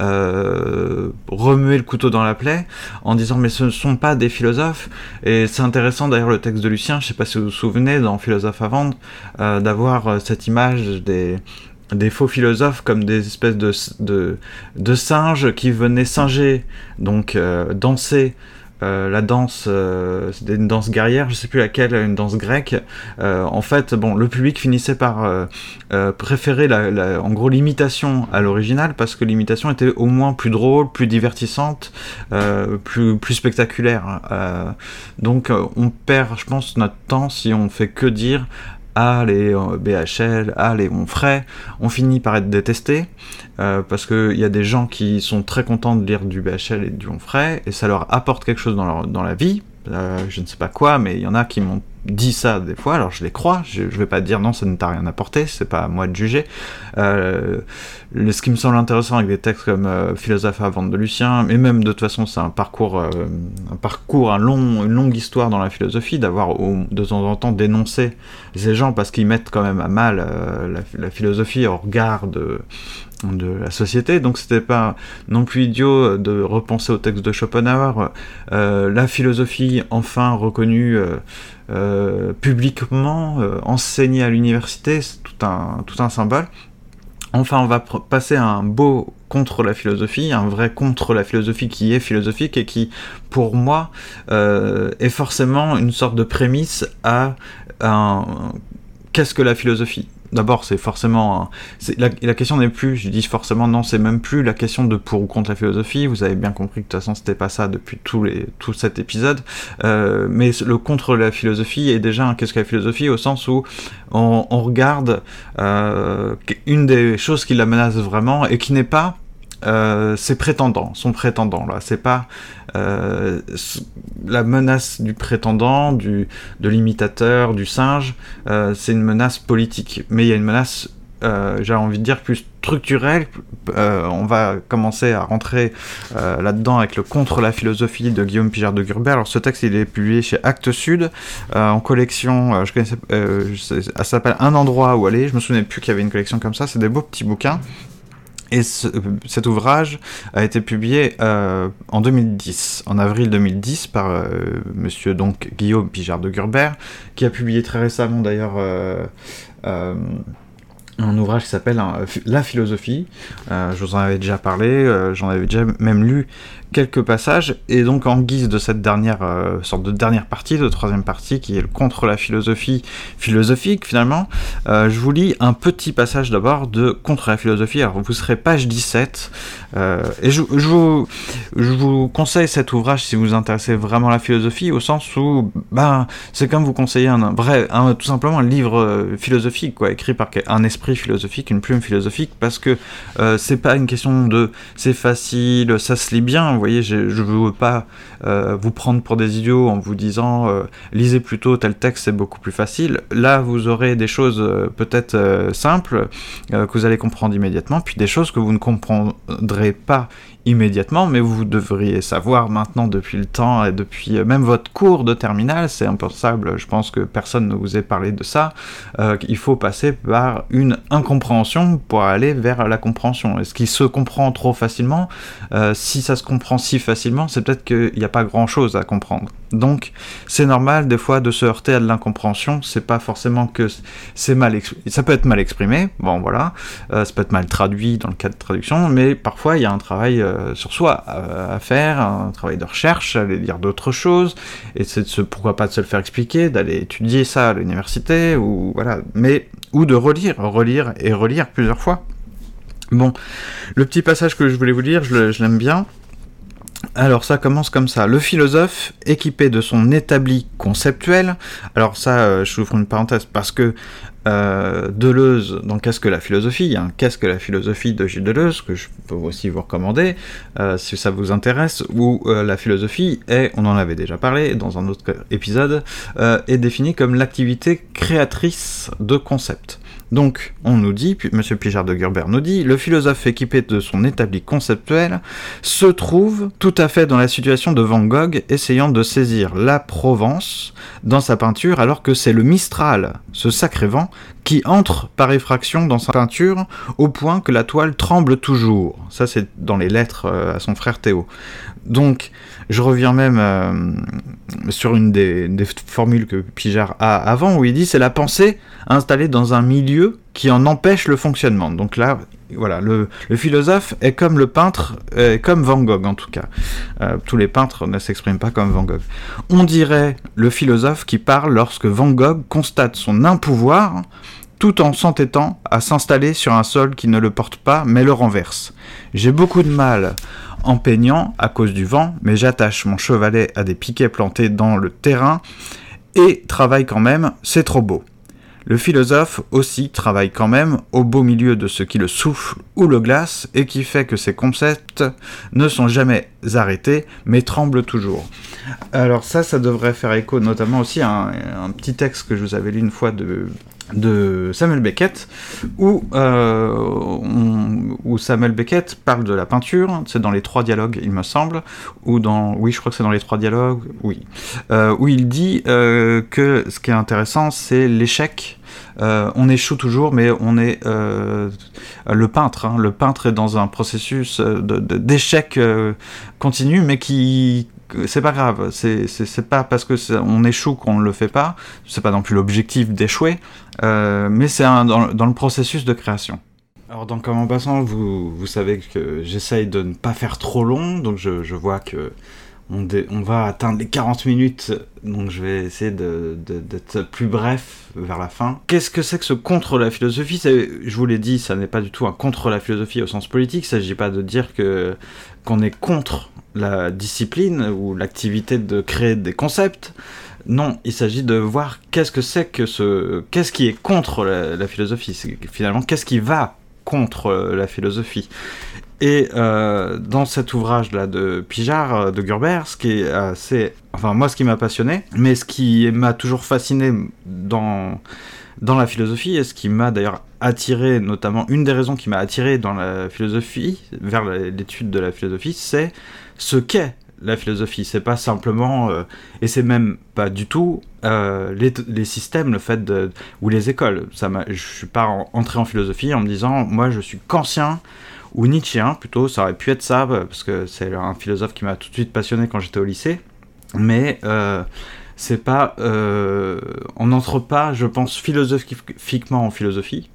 B: euh, remuer le couteau dans la plaie en disant mais ce ne sont pas des philosophes. Et c'est intéressant d'ailleurs le texte de Lucien, je sais pas si vous vous souvenez dans Philosophe à vendre euh, d'avoir euh, cette image des faux philosophes comme des espèces de singes qui venaient singer, donc danser euh, la danse, euh, c'était une danse guerrière, je sais plus laquelle, une danse grecque. Euh, en fait, bon, le public finissait par préférer la, en gros l'imitation à l'original parce que l'imitation était au moins plus drôle, plus divertissante, plus plus spectaculaire. donc, on perd, je pense, notre temps si on fait que dire ah les BHL, ah les Onfray, on finit par être détesté, euh, parce qu'il y a des gens qui sont très contents de lire du BHL et du Onfray, et ça leur apporte quelque chose dans la vie, euh, je ne sais pas quoi, mais il y en a qui m'ont dit ça des fois, alors je les crois, je, je vais pas dire non, ça ne t'a rien apporté, c'est pas à moi de juger. Euh, ce qui me semble intéressant avec des textes comme euh, Philosophe avant de Lucien, mais même de toute façon c'est un parcours, euh, un parcours, un long, une longue histoire dans la philosophie, d'avoir de temps en temps dénoncé ces gens parce qu'ils mettent quand même à mal la, la, philosophie au regard de, de la société, donc c'était pas non plus idiot de repenser au texte de Schopenhauer, euh, la philosophie enfin reconnue euh, euh, publiquement, enseignée à l'université, c'est tout un, tout un symbole. Enfin, on va passer à un beau contre la philosophie, un vrai contre la philosophie qui est philosophique et qui, pour moi, est forcément une sorte de prémisse à un... Qu'est-ce que la philosophie? D'abord, c'est forcément. La, question n'est plus, je dis forcément non, c'est même plus la question de pour ou contre la philosophie. Vous avez bien compris que de toute façon, c'était pas ça depuis tous les, tout cet épisode. Euh, mais le contre la philosophie est déjà un qu'est-ce que la philosophie au sens où on, on regarde euh, une des choses qui la menace vraiment et qui n'est pas euh, ses prétendants, son prétendant là. C'est pas euh, la menace du prétendant, du, de l'imitateur, du singe. Euh, c'est une menace politique, mais il y a une menace, j'ai envie de dire plus structurelle. On va commencer à rentrer là-dedans avec le contre la philosophie de Guillaume Pijard de Gurbert. Alors ce texte il est publié chez Actes Sud en collection. je connaissais, ça s'appelle Un endroit où aller. Je me souvenais plus qu'il y avait une collection comme ça. C'est des beaux petits bouquins. Et cet ouvrage a été publié euh, en 2010, en avril 2010, par euh, monsieur donc Guillaume Pijard de Gurbert, qui a publié très récemment d'ailleurs euh, un ouvrage qui s'appelle La philosophie. je vous en avais déjà parlé, j'en avais déjà même lu quelques passages, et donc en guise de cette dernière euh, sorte de dernière partie, de troisième partie, qui est le contre la philosophie philosophique finalement, euh, je vous lis un petit passage d'abord de contre la philosophie. Alors vous serez page 17, euh, et je, je, vous, je vous conseille cet ouvrage si vous vous intéressez vraiment à la philosophie, au sens où ben, c'est comme vous conseiller un, vrai, tout simplement un livre philosophique, quoi, écrit par un esprit philosophique, une plume philosophique, parce que c'est pas une question de c'est facile, ça se lit bien, vous voyez, je ne veux pas euh, vous prendre pour des idiots en vous disant euh, lisez plutôt tel texte, c'est beaucoup plus facile. Là, vous aurez des choses euh, peut-être simples que vous allez comprendre immédiatement, puis des choses que vous ne comprendrez pas immédiatement, mais vous devriez savoir maintenant depuis le temps et depuis même votre cours de terminale, c'est impensable, je pense que personne ne vous ait parlé de ça, euh, il faut passer par une incompréhension pour aller vers la compréhension. Est-ce qu'il se comprend trop facilement? Euh, Si ça se comprend si facilement, c'est peut-être qu'il n'y a pas grand-chose à comprendre. Donc, c'est normal des fois de se heurter à de l'incompréhension. C'est pas forcément que c'est mal ça peut être mal exprimé. Bon, voilà, euh, ça peut être mal traduit dans le cas de traduction, mais parfois il y a un travail euh, sur soi à, faire, un travail de recherche, aller lire d'autres choses, et c'est de se, pourquoi pas de se le faire expliquer, d'aller étudier ça à l'université ou voilà, mais ou de relire, relire et relire plusieurs fois. Bon, le petit passage que je voulais vous lire, je l'aime bien. Alors ça commence comme ça. Le philosophe, équipé de son établi conceptuel, alors ça, euh, je ouvre une parenthèse parce que euh, Deleuze, dans Qu'est-ce que la philosophie? Qu'est-ce que la philosophie de Gilles Deleuze, que je peux aussi vous recommander, euh, si ça vous intéresse, où la philosophie est, on en avait déjà parlé dans un autre épisode, est définie comme l'activité créatrice de concepts. Donc, on nous dit, M. Pijard de Gerber nous dit, le philosophe équipé de son établi conceptuel se trouve tout à fait dans la situation de Van Gogh essayant de saisir la Provence dans sa peinture alors que c'est le Mistral, ce sacré vent, qui entre par effraction dans sa peinture au point que la toile tremble toujours. Ça c'est dans les lettres euh, à son frère Théo. Donc, je reviens même euh, sur une des, formules que Pijard a avant, où il dit c'est la pensée installée dans un milieu qui en empêche le fonctionnement. Donc là, voilà, le, philosophe est comme le peintre, comme Van Gogh en tout cas. Euh, tous les peintres ne s'expriment pas comme Van Gogh. On dirait le philosophe qui parle lorsque Van Gogh constate son impouvoir tout en s'entêtant à s'installer sur un sol qui ne le porte pas mais le renverse. J'ai beaucoup de mal en peignant à cause du vent, mais j'attache mon chevalet à des piquets plantés dans le terrain et travaille quand même, c'est trop beau. Le philosophe aussi travaille quand même au beau milieu de ce qui le souffle ou le glace et qui fait que ses concepts ne sont jamais arrêtés mais tremblent toujours. Alors ça, ça devrait faire écho notamment aussi à un, un petit texte que je vous avais lu une fois de de Samuel Beckett, où, euh, où Samuel Beckett parle de la peinture, c'est dans les trois dialogues, il me semble, ou dans, oui, je crois que c'est dans les trois dialogues, oui, euh, où il dit euh, que ce qui est intéressant, c'est l'échec. on échoue toujours, mais on est le peintre. Hein. le peintre est dans un processus d'échec continu, mais qui, c'est pas grave, c'est pas parce que on échoue qu'on ne le fait pas, c'est pas non plus l'objectif d'échouer, euh, mais c'est dans, dans, le processus de création. Alors donc en passant, vous, vous savez que j'essaye de ne pas faire trop long, donc je, je vois que on, on, va atteindre les 40 minutes, donc je vais essayer d'être plus bref vers la fin. Qu'est-ce que c'est que ce contre la philosophie Je vous l'ai dit, ça n'est pas du tout un contre la philosophie au sens politique, il ne s'agit pas de dire qu'on est contre la discipline ou l'activité de créer des concepts. Non, il s'agit de voir qu'est-ce que c'est que ce, qu'est-ce qui est contre la, philosophie. Finalement, qu'est-ce qui va contre la philosophie. Et euh, dans cet ouvrage-là de Pijard, euh, de Gerber, ce qui est assez... Enfin, moi, ce qui m'a passionné, mais ce qui m'a toujours fasciné dans, dans la philosophie, et ce qui m'a d'ailleurs attiré, notamment, une des raisons qui m'a attiré dans la philosophie, vers l'étude de la philosophie, c'est ce qu'est la philosophie. C'est pas simplement, euh, et c'est même pas du tout les, les, systèmes, le fait ou les écoles. Ça je suis pas entré en philosophie en me disant, moi je suis kantien, ou nietzschéen plutôt, ça aurait pu être ça, parce que c'est un philosophe qui m'a tout de suite passionné quand j'étais au lycée, mais euh, c'est pas... Euh, on n'entre pas, je pense, philosophiquement en philosophie.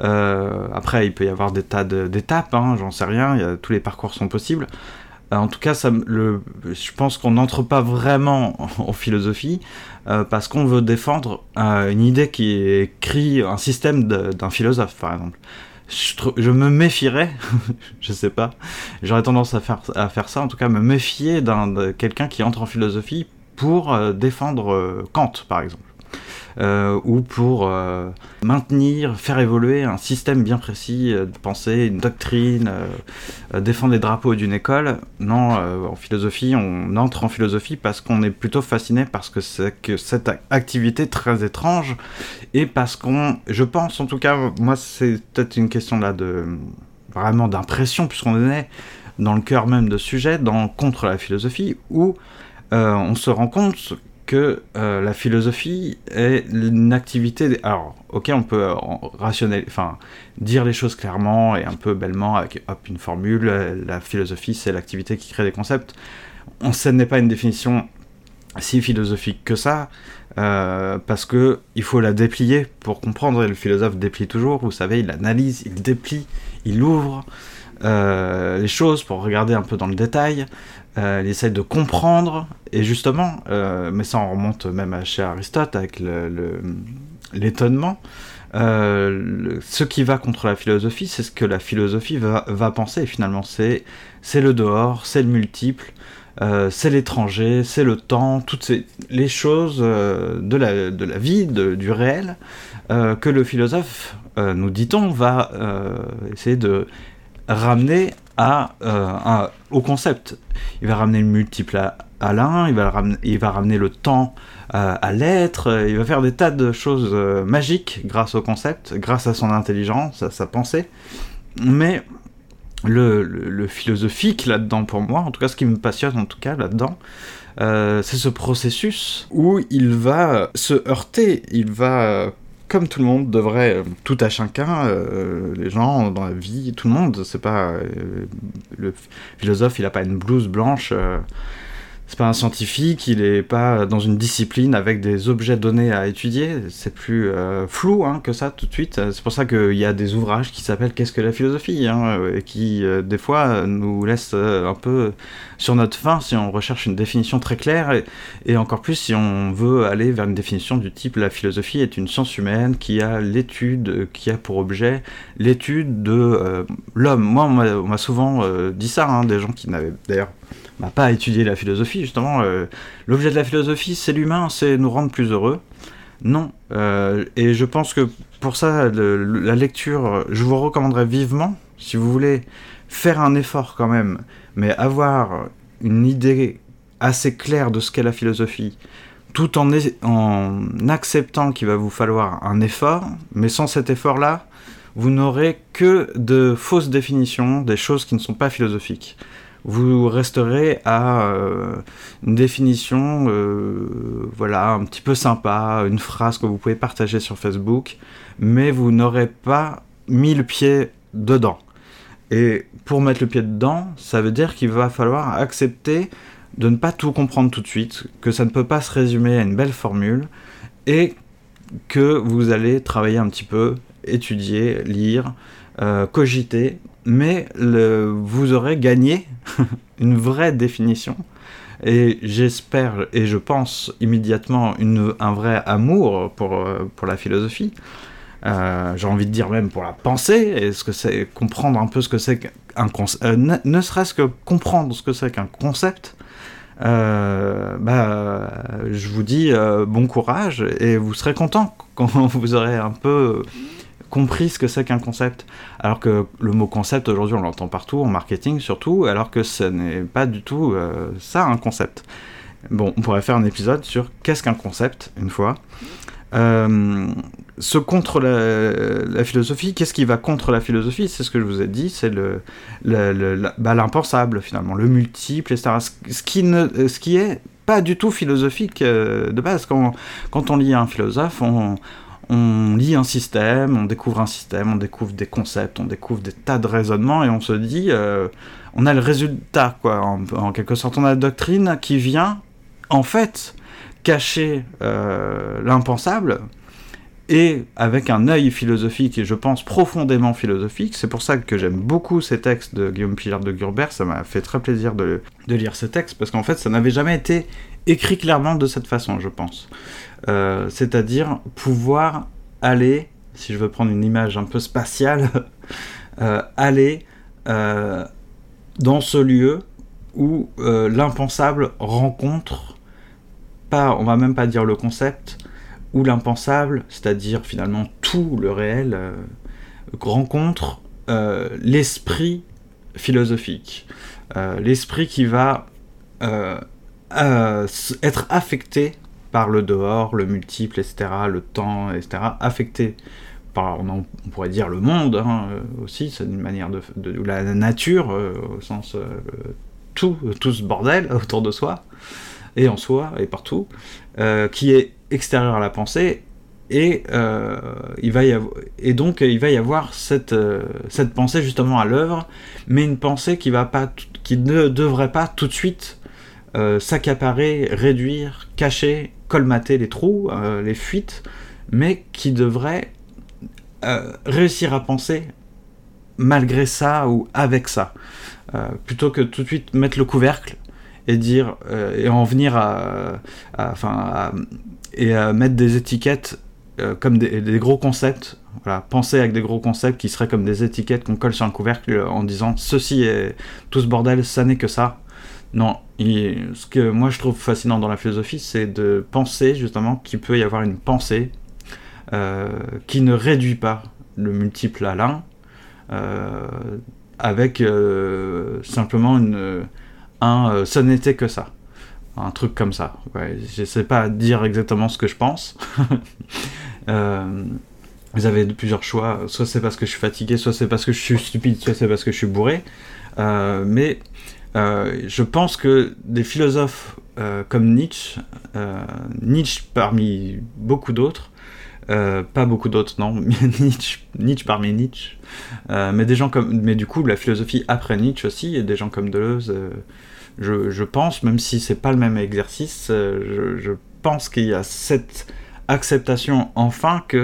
B: Euh, après, il peut y avoir des tas d'étapes, hein, j'en sais rien, tous les parcours sont possibles. en tout cas, ça, je pense qu'on n'entre pas vraiment en, philosophie parce qu'on veut défendre une idée qui écrit un système d'un philosophe, par exemple je, me méfierais, je sais pas, j'aurais tendance à faire, à faire ça, en tout cas me méfier d'un quelqu'un qui entre en philosophie pour euh, défendre euh, Kant, par exemple. Euh, ou pour maintenir, faire évoluer un système bien précis de pensée, une doctrine, défendre les drapeaux d'une école. Non, en philosophie, on entre en philosophie parce qu'on est plutôt fasciné parce que c'est cette activité très étrange et parce qu'on, je pense en tout cas, moi c'est peut-être une question là de vraiment d'impression puisqu'on est dans le cœur même de sujet, dans contre la philosophie, où on se rend compte que euh, la philosophie est une activité. Alors, ok, on peut euh, rationnel, enfin, dire les choses clairement et un peu bellement avec une formule. La philosophie, c'est l'activité qui crée des concepts. On, ce n'est pas une définition si philosophique que ça, euh, parce que il faut la déplier pour comprendre. Et le philosophe déplie toujours. Vous savez, il analyse, il déplie, il ouvre. Les choses pour regarder un peu dans le détail, euh, il essaie de comprendre, et justement, euh, mais ça on remonte même à chez Aristote avec l'étonnement, euh, ce qui va contre la philosophie, c'est ce que la philosophie va, penser finalement. C'est le dehors, c'est le multiple, c'est l'étranger, c'est le temps, toutes les choses de, la, de la vie, du réel, que le philosophe, nous dit-on, va essayer de ramener à, euh, au concept. Il va ramener le multiple à, l'un, il, va ramener, il va ramener le temps euh, à l'être, il va faire des tas de choses euh, magiques grâce au concept, grâce à son intelligence, à sa pensée. Mais le, le, philosophique là-dedans pour moi, en tout cas ce qui me passionne en tout cas là-dedans, c'est ce processus où il va se heurter, il va tout le monde devrait, euh, tout à chacun, euh, les gens dans la vie, tout le monde, c'est pas euh, le philosophe, il a pas une blouse blanche c'est pas un scientifique, il est pas dans une discipline avec des objets donnés à étudier, c'est plus euh, flou hein, que ça tout de suite. C'est pour ça qu'il y a des ouvrages qui s'appellent Qu'est-ce que la philosophie hein, et qui euh, des fois nous laissent euh, un peu sur notre faim si on recherche une définition très claire et, encore plus si on veut aller vers une définition du type la philosophie est une science humaine qui a l'étude, qui a pour objet l'étude de l'homme. Moi on m'a souvent dit ça, hein, des gens qui n'avaient d'ailleurs bah, pas étudier la philosophie, justement. Euh, l'objet de la philosophie, c'est l'humain, c'est nous rendre plus heureux. Non. Euh, et je pense que pour ça, la lecture, je vous recommanderais vivement, si vous voulez faire un effort quand même, mais avoir une idée assez claire de ce qu'est la philosophie, tout en, en acceptant qu'il va vous falloir un effort, mais sans cet effort-là, vous n'aurez que de fausses définitions, des choses qui ne sont pas philosophiques vous resterez à euh, une définition, euh, voilà, un petit peu sympa, une phrase que vous pouvez partager sur Facebook, mais vous n'aurez pas mis le pied dedans. Et pour mettre le pied dedans, ça veut dire qu'il va falloir accepter de ne pas tout comprendre tout de suite, que ça ne peut pas se résumer à une belle formule, et que vous allez travailler un petit peu, étudier, lire, cogiter, mais vous aurez gagné une vraie définition. Et j'espère et je pense immédiatement un vrai amour pour, pour la philosophie. j'ai envie de dire même pour la pensée, et ce que c'est comprendre un peu ce que c'est qu'un concept, ne serait-ce que comprendre ce que c'est qu'un concept, euh, bah, je vous dis euh, bon courage et vous serez content quand vous aurez un peu compris ce que c'est qu'un concept. Alors que le mot concept aujourd'hui on l'entend partout, en marketing surtout, alors que ce n'est pas du tout euh, ça un concept. Bon, on pourrait faire un épisode sur qu'est-ce qu'un concept une fois. Euh, ce contre la, philosophie, qu'est-ce qui va contre la philosophie? C'est ce que je vous ai dit, c'est le, bah, l'impensable finalement, le multiple, etc. Ce, qui ne, ce qui est pas du tout philosophique euh, de base. Quand, quand on lit un philosophe, on, on lit un système, on découvre un système, on découvre des concepts, on découvre des tas de raisonnements et on se dit, euh, on a le résultat, quoi. En, quelque sorte, on a la doctrine qui vient, en fait, cacher euh, l'impensable et avec un œil philosophique et je pense profondément philosophique. C'est pour ça que j'aime beaucoup ces textes de Guillaume Pilar de Gurbert. Ça m'a fait très plaisir de, lire ces textes parce qu'en fait, ça n'avait jamais été écrit clairement de cette façon, je pense. Euh, c'est-à-dire pouvoir aller, si je veux prendre une image un peu spatiale, euh, aller dans ce lieu où l'impensable rencontre on va même pas dire le concept, ou l'impensable, c'est-à-dire finalement tout le réel, euh, rencontre euh, l'esprit philosophique, euh, l'esprit qui va être affecté par le dehors, le multiple, etc., le temps, etc., affecté par, on, pourrait dire le monde hein, aussi, c'est une manière de, de, la nature au sens tout, tout ce bordel autour de soi et en soi et partout, euh, qui est extérieur à la pensée, et, euh, il va y avoir, et donc il va y avoir cette, euh, cette pensée justement à l'œuvre, mais une pensée qui, va pas, qui ne devrait pas tout de suite s'accaparer, réduire, cacher, colmater les trous, les fuites, mais qui devrait réussir à penser malgré ça ou avec ça. plutôt que tout de suite mettre le couvercle et dire euh, et en venir à, mettre des étiquettes euh, comme des, gros concepts voilà, penser avec des gros concepts qui seraient comme des étiquettes qu'on colle sur un couvercle en disant ceci est tout ce bordel, ça n'est que ça. Non, ce que moi je trouve fascinant dans la philosophie, c'est de penser justement qu'il peut y avoir une pensée euh, qui ne réduit pas le multiple à l'un, avec simplement une, euh, ça n'était que ça. Un truc comme ça. Ouais, je sais pas dire exactement ce que je pense. Euh, vous avez plusieurs choix. Soit c'est parce que je suis fatigué, soit c'est parce que je suis stupide, soit c'est parce que je suis bourré. Euh, je pense que des philosophes comme Nietzsche, Nietzsche parmi beaucoup d'autres, pas beaucoup d'autres, non, Nietzsche, Nietzsche parmi Nietzsche, mais des gens comme, mais du coup la philosophie après Nietzsche aussi, et des gens comme Deleuze, je, pense, même si c'est pas le même exercice, euh, je, pense qu'il y a cette acceptation enfin que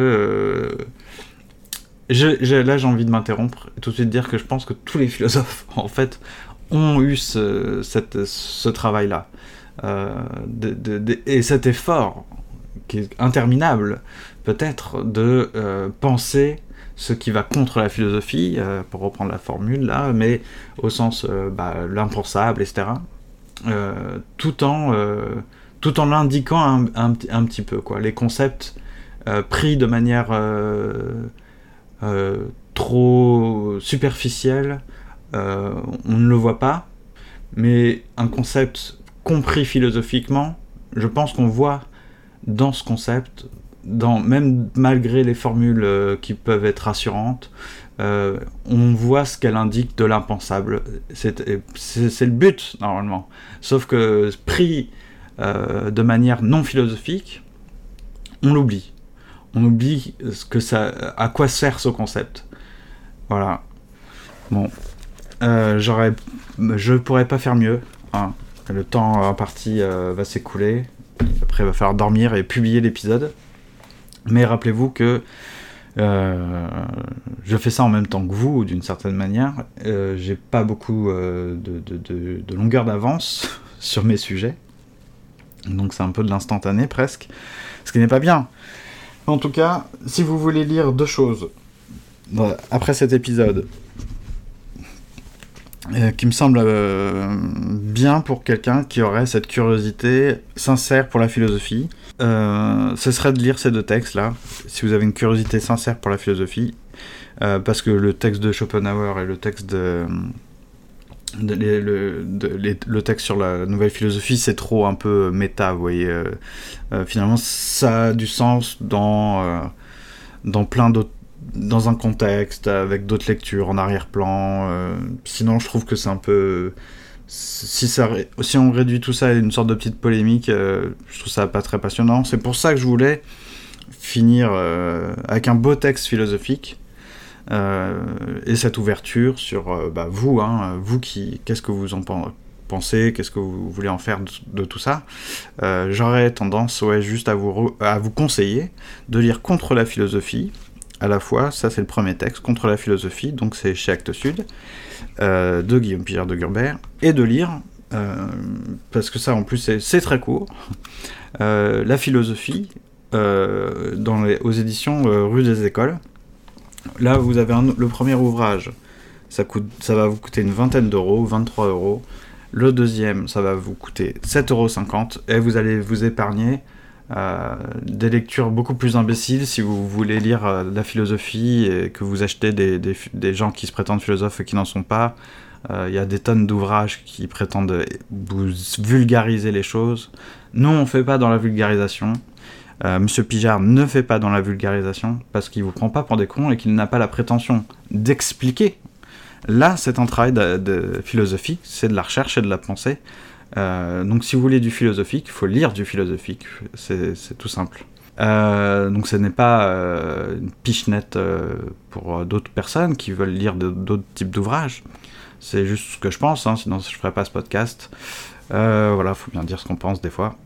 B: euh, là j'ai envie de m'interrompre et tout de suite dire que je pense que tous les philosophes en fait ont eu ce, travail-là euh, et cet effort qui est interminable peut-être de penser ce qui va contre la philosophie, euh, pour reprendre la formule là, mais au sens euh, bah, l'impensable, etc. Euh, tout en tout en l'indiquant un, un, petit peu quoi. Les concepts pris de manière trop superficielle, on ne le voit pas, mais un concept compris philosophiquement, je pense qu'on voit dans ce concept même malgré les formules euh, qui peuvent être rassurantes, euh, on voit ce qu'elle indique de l'impensable. C'est le but, normalement. Sauf que pris euh, de manière non philosophique, on l'oublie. On oublie ce que ça, à quoi sert ce concept. Voilà. Bon. J'aurais, je pourrais pas faire mieux. Le temps en partie va s'écouler. Après, il va falloir dormir et publier l'épisode. Mais rappelez-vous que je fais ça en même temps que vous, d'une certaine manière. J'ai pas beaucoup de, longueur d'avance sur mes sujets. Donc c'est un peu de l'instantané presque. Ce qui n'est pas bien. En tout cas, si vous voulez lire deux choses après cet épisode, euh, qui me semble euh, bien pour quelqu'un qui aurait cette curiosité sincère pour la philosophie, euh, ce serait de lire ces deux textes-là, si vous avez une curiosité sincère pour la philosophie, parce que le texte de Schopenhauer et le texte de... le, texte sur la nouvelle philosophie, c'est trop un peu méta, vous voyez. finalement, ça a du sens dans, dans plein d'autres dans un contexte, avec d'autres lectures en arrière-plan. Euh, sinon, je trouve que c'est un peu. Si, si on réduit tout ça à une sorte de petite polémique, euh, je trouve ça pas très passionnant. C'est pour ça que je voulais finir euh, avec un beau texte philosophique et cette ouverture sur bah, vous, hein, vous qui, qu'est-ce que vous en pensez, qu'est-ce que vous voulez en faire de, tout ça. J'aurais tendance, ouais, juste à vous, à vous conseiller de lire Contre la philosophie à la fois, ça c'est le premier texte, Contre la philosophie, donc c'est chez Actes Sud, euh, de Guillaume Pierre de Gurbert, et de lire, euh, parce que ça en plus c'est très court, euh, La philosophie, dans les, aux éditions Rue des Écoles. Là vous avez le premier ouvrage, ça, coûte, ça va vous coûter une vingtaine d'euros, 23 euros. Le deuxième, ça va vous coûter 7,50 euros, et vous allez vous épargner euh, des lectures beaucoup plus imbéciles si vous voulez lire euh, la philosophie et que vous achetez des, gens qui se prétendent philosophes et qui n'en sont pas. Euh, il y a des tonnes d'ouvrages qui prétendent vous vulgariser les choses. Nous, on ne fait pas dans la vulgarisation. Monsieur Pijard ne fait pas dans la vulgarisation parce qu'il vous prend pas pour des cons et qu'il n'a pas la prétention d'expliquer. Là, c'est un travail de philosophie, c'est de la recherche et de la pensée. Euh, donc si vous voulez du philosophique, il faut lire du philosophique, c'est tout simple. Euh, donc ce n'est pas euh, une pichenette pour d'autres personnes qui veulent lire d'autres types d'ouvrages. C'est juste ce que je pense, hein, sinon je ne ferais pas ce podcast. voilà, faut bien dire ce qu'on pense des fois.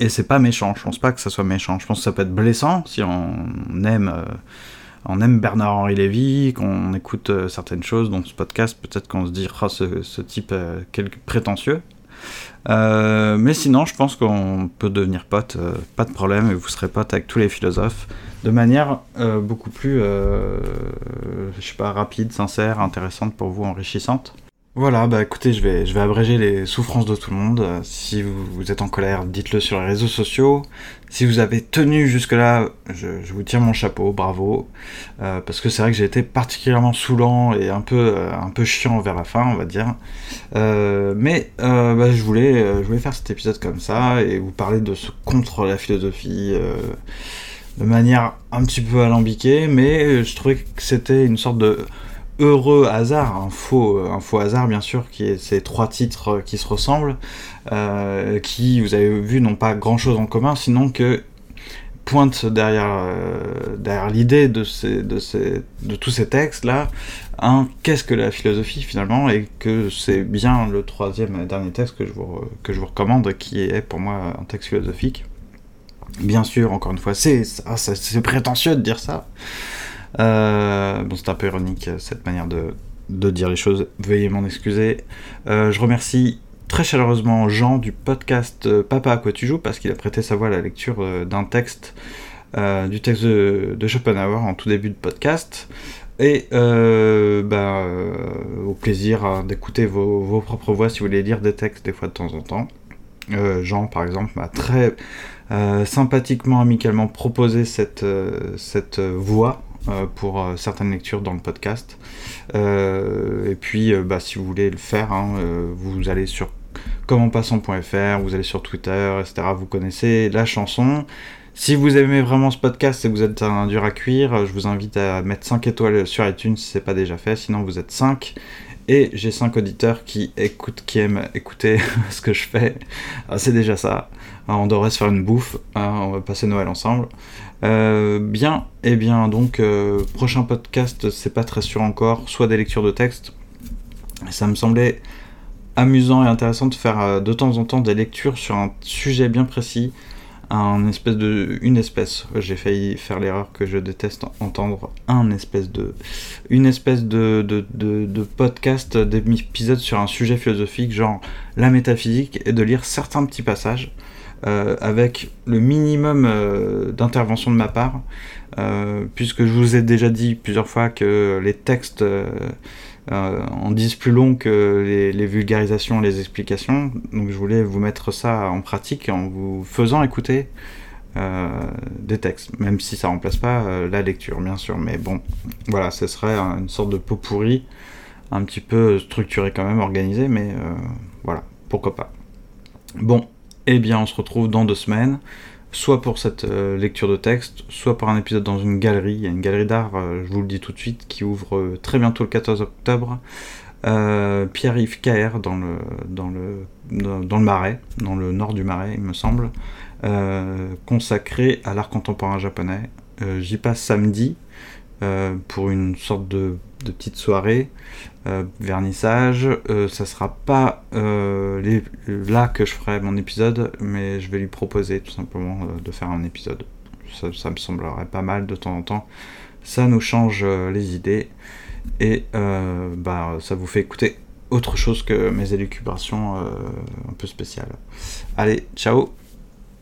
B: Et c'est pas méchant, je pense pas que ça soit méchant. Je pense que ça peut être blessant si on aime, Bernard-Henri Lévy, qu'on écoute certaines choses dans ce podcast. Peut-être qu'on se dit, oh, ce, type est prétentieux. Euh, mais sinon, je pense qu'on peut devenir pote, euh, pas de problème, et vous serez pote avec tous les philosophes, de manière euh, beaucoup plus, pas, rapide, sincère, intéressante pour vous, enrichissante. Voilà, bah écoutez, je vais, abréger les souffrances de tout le monde. Si vous, êtes en colère, dites-le sur les réseaux sociaux. Si vous avez tenu jusque-là, je, vous tire mon chapeau, bravo. Euh, parce que c'est vrai que j'ai été particulièrement saoulant et un peu, euh, chiant vers la fin, on va dire. Euh, mais bah, je, voulais, je voulais faire cet épisode comme ça et vous parler de ce contre la philosophie de manière un petit peu alambiquée, mais je trouvais que c'était une sorte de heureux hasard, un faux, un faux hasard bien sûr, qui est ces trois titres qui se ressemblent, euh, qui, vous avez vu, n'ont pas grand chose en commun, sinon que pointe derrière, euh, derrière l'idée de, ces, de, ces, de tous ces textes-là, un qu'est-ce que la philosophie finalement, et que c'est bien le troisième et dernier texte que je, vous, que je vous recommande, qui est pour moi un texte philosophique. Bien sûr, encore une fois, c'est prétentieux de dire ça, euh, bon, c'est un peu ironique cette manière de, dire les choses, veuillez m'en excuser. Euh, je remercie très chaleureusement Jean du podcast euh, Papa à quoi tu joues parce qu'il a prêté sa voix à la lecture d'un texte, du texte de, de, Schopenhauer en tout début de podcast. Et bah, au plaisir d'écouter vos, vos, propres voix si vous voulez lire des textes des fois de temps en temps. Jean par exemple m'a très sympathiquement, amicalement proposé cette, cette voix euh, pour euh, certaines lectures dans le podcast. Euh, et puis, bah, si vous voulez le faire, hein, vous allez sur commentpassant.fr, vous allez sur Twitter, etc. Vous connaissez la chanson. Si vous aimez vraiment ce podcast et que vous êtes un dur à cuire, je vous invite à mettre 5 étoiles sur iTunes si ce n'est pas déjà fait, sinon vous êtes 5. Et j'ai 5 auditeurs qui écoutent, qui aiment écouter ce que je fais. Ah, c'est déjà ça. Ah, on devrait se faire une bouffe. Ah, on va passer Noël ensemble. Euh, bien, et eh bien donc, euh, prochain podcast, c'est pas très sûr encore, soit des lectures de texte. Ça me semblait amusant et intéressant de faire euh, de temps en temps des lectures sur un sujet bien précis. un espèce de une espèce j'ai failli faire l'erreur que je déteste entendre un espèce de une espèce de, de, de, podcast d'épisode sur un sujet philosophique genre la métaphysique et de lire certains petits passages avec le minimum euh, d'intervention de ma part euh, puisque je vous ai déjà dit plusieurs fois que les textes en disent plus long que les, les, vulgarisations, les explications. Donc je voulais vous mettre ça en pratique en vous faisant écouter euh, des textes, même si ça remplace pas euh, la lecture, bien sûr. Mais bon, voilà, ce serait une sorte de pot pourri, un petit peu structuré quand même, organisé, mais euh, voilà, pourquoi pas. Bon, eh bien, on se retrouve dans deux semaines soit pour cette euh, lecture de texte, soit pour un épisode dans une galerie. Il y a une galerie d'art, euh, je vous le dis tout de suite, qui ouvre euh, très bientôt le 14 octobre. Pierre-Yves KR dans le, dans, le, dans, le Marais, dans le nord du Marais, il me semble, consacré à l'art contemporain japonais. J'y passe samedi pour une sorte de de petites soirées, euh, vernissage. Euh, ça sera pas euh, là que je ferai mon épisode, mais je vais lui proposer tout simplement de faire un épisode. Ça, me semblerait pas mal de temps en temps. Ça nous change les idées et bah, ça vous fait écouter autre chose que mes élucubrations un peu spéciales. Allez, ciao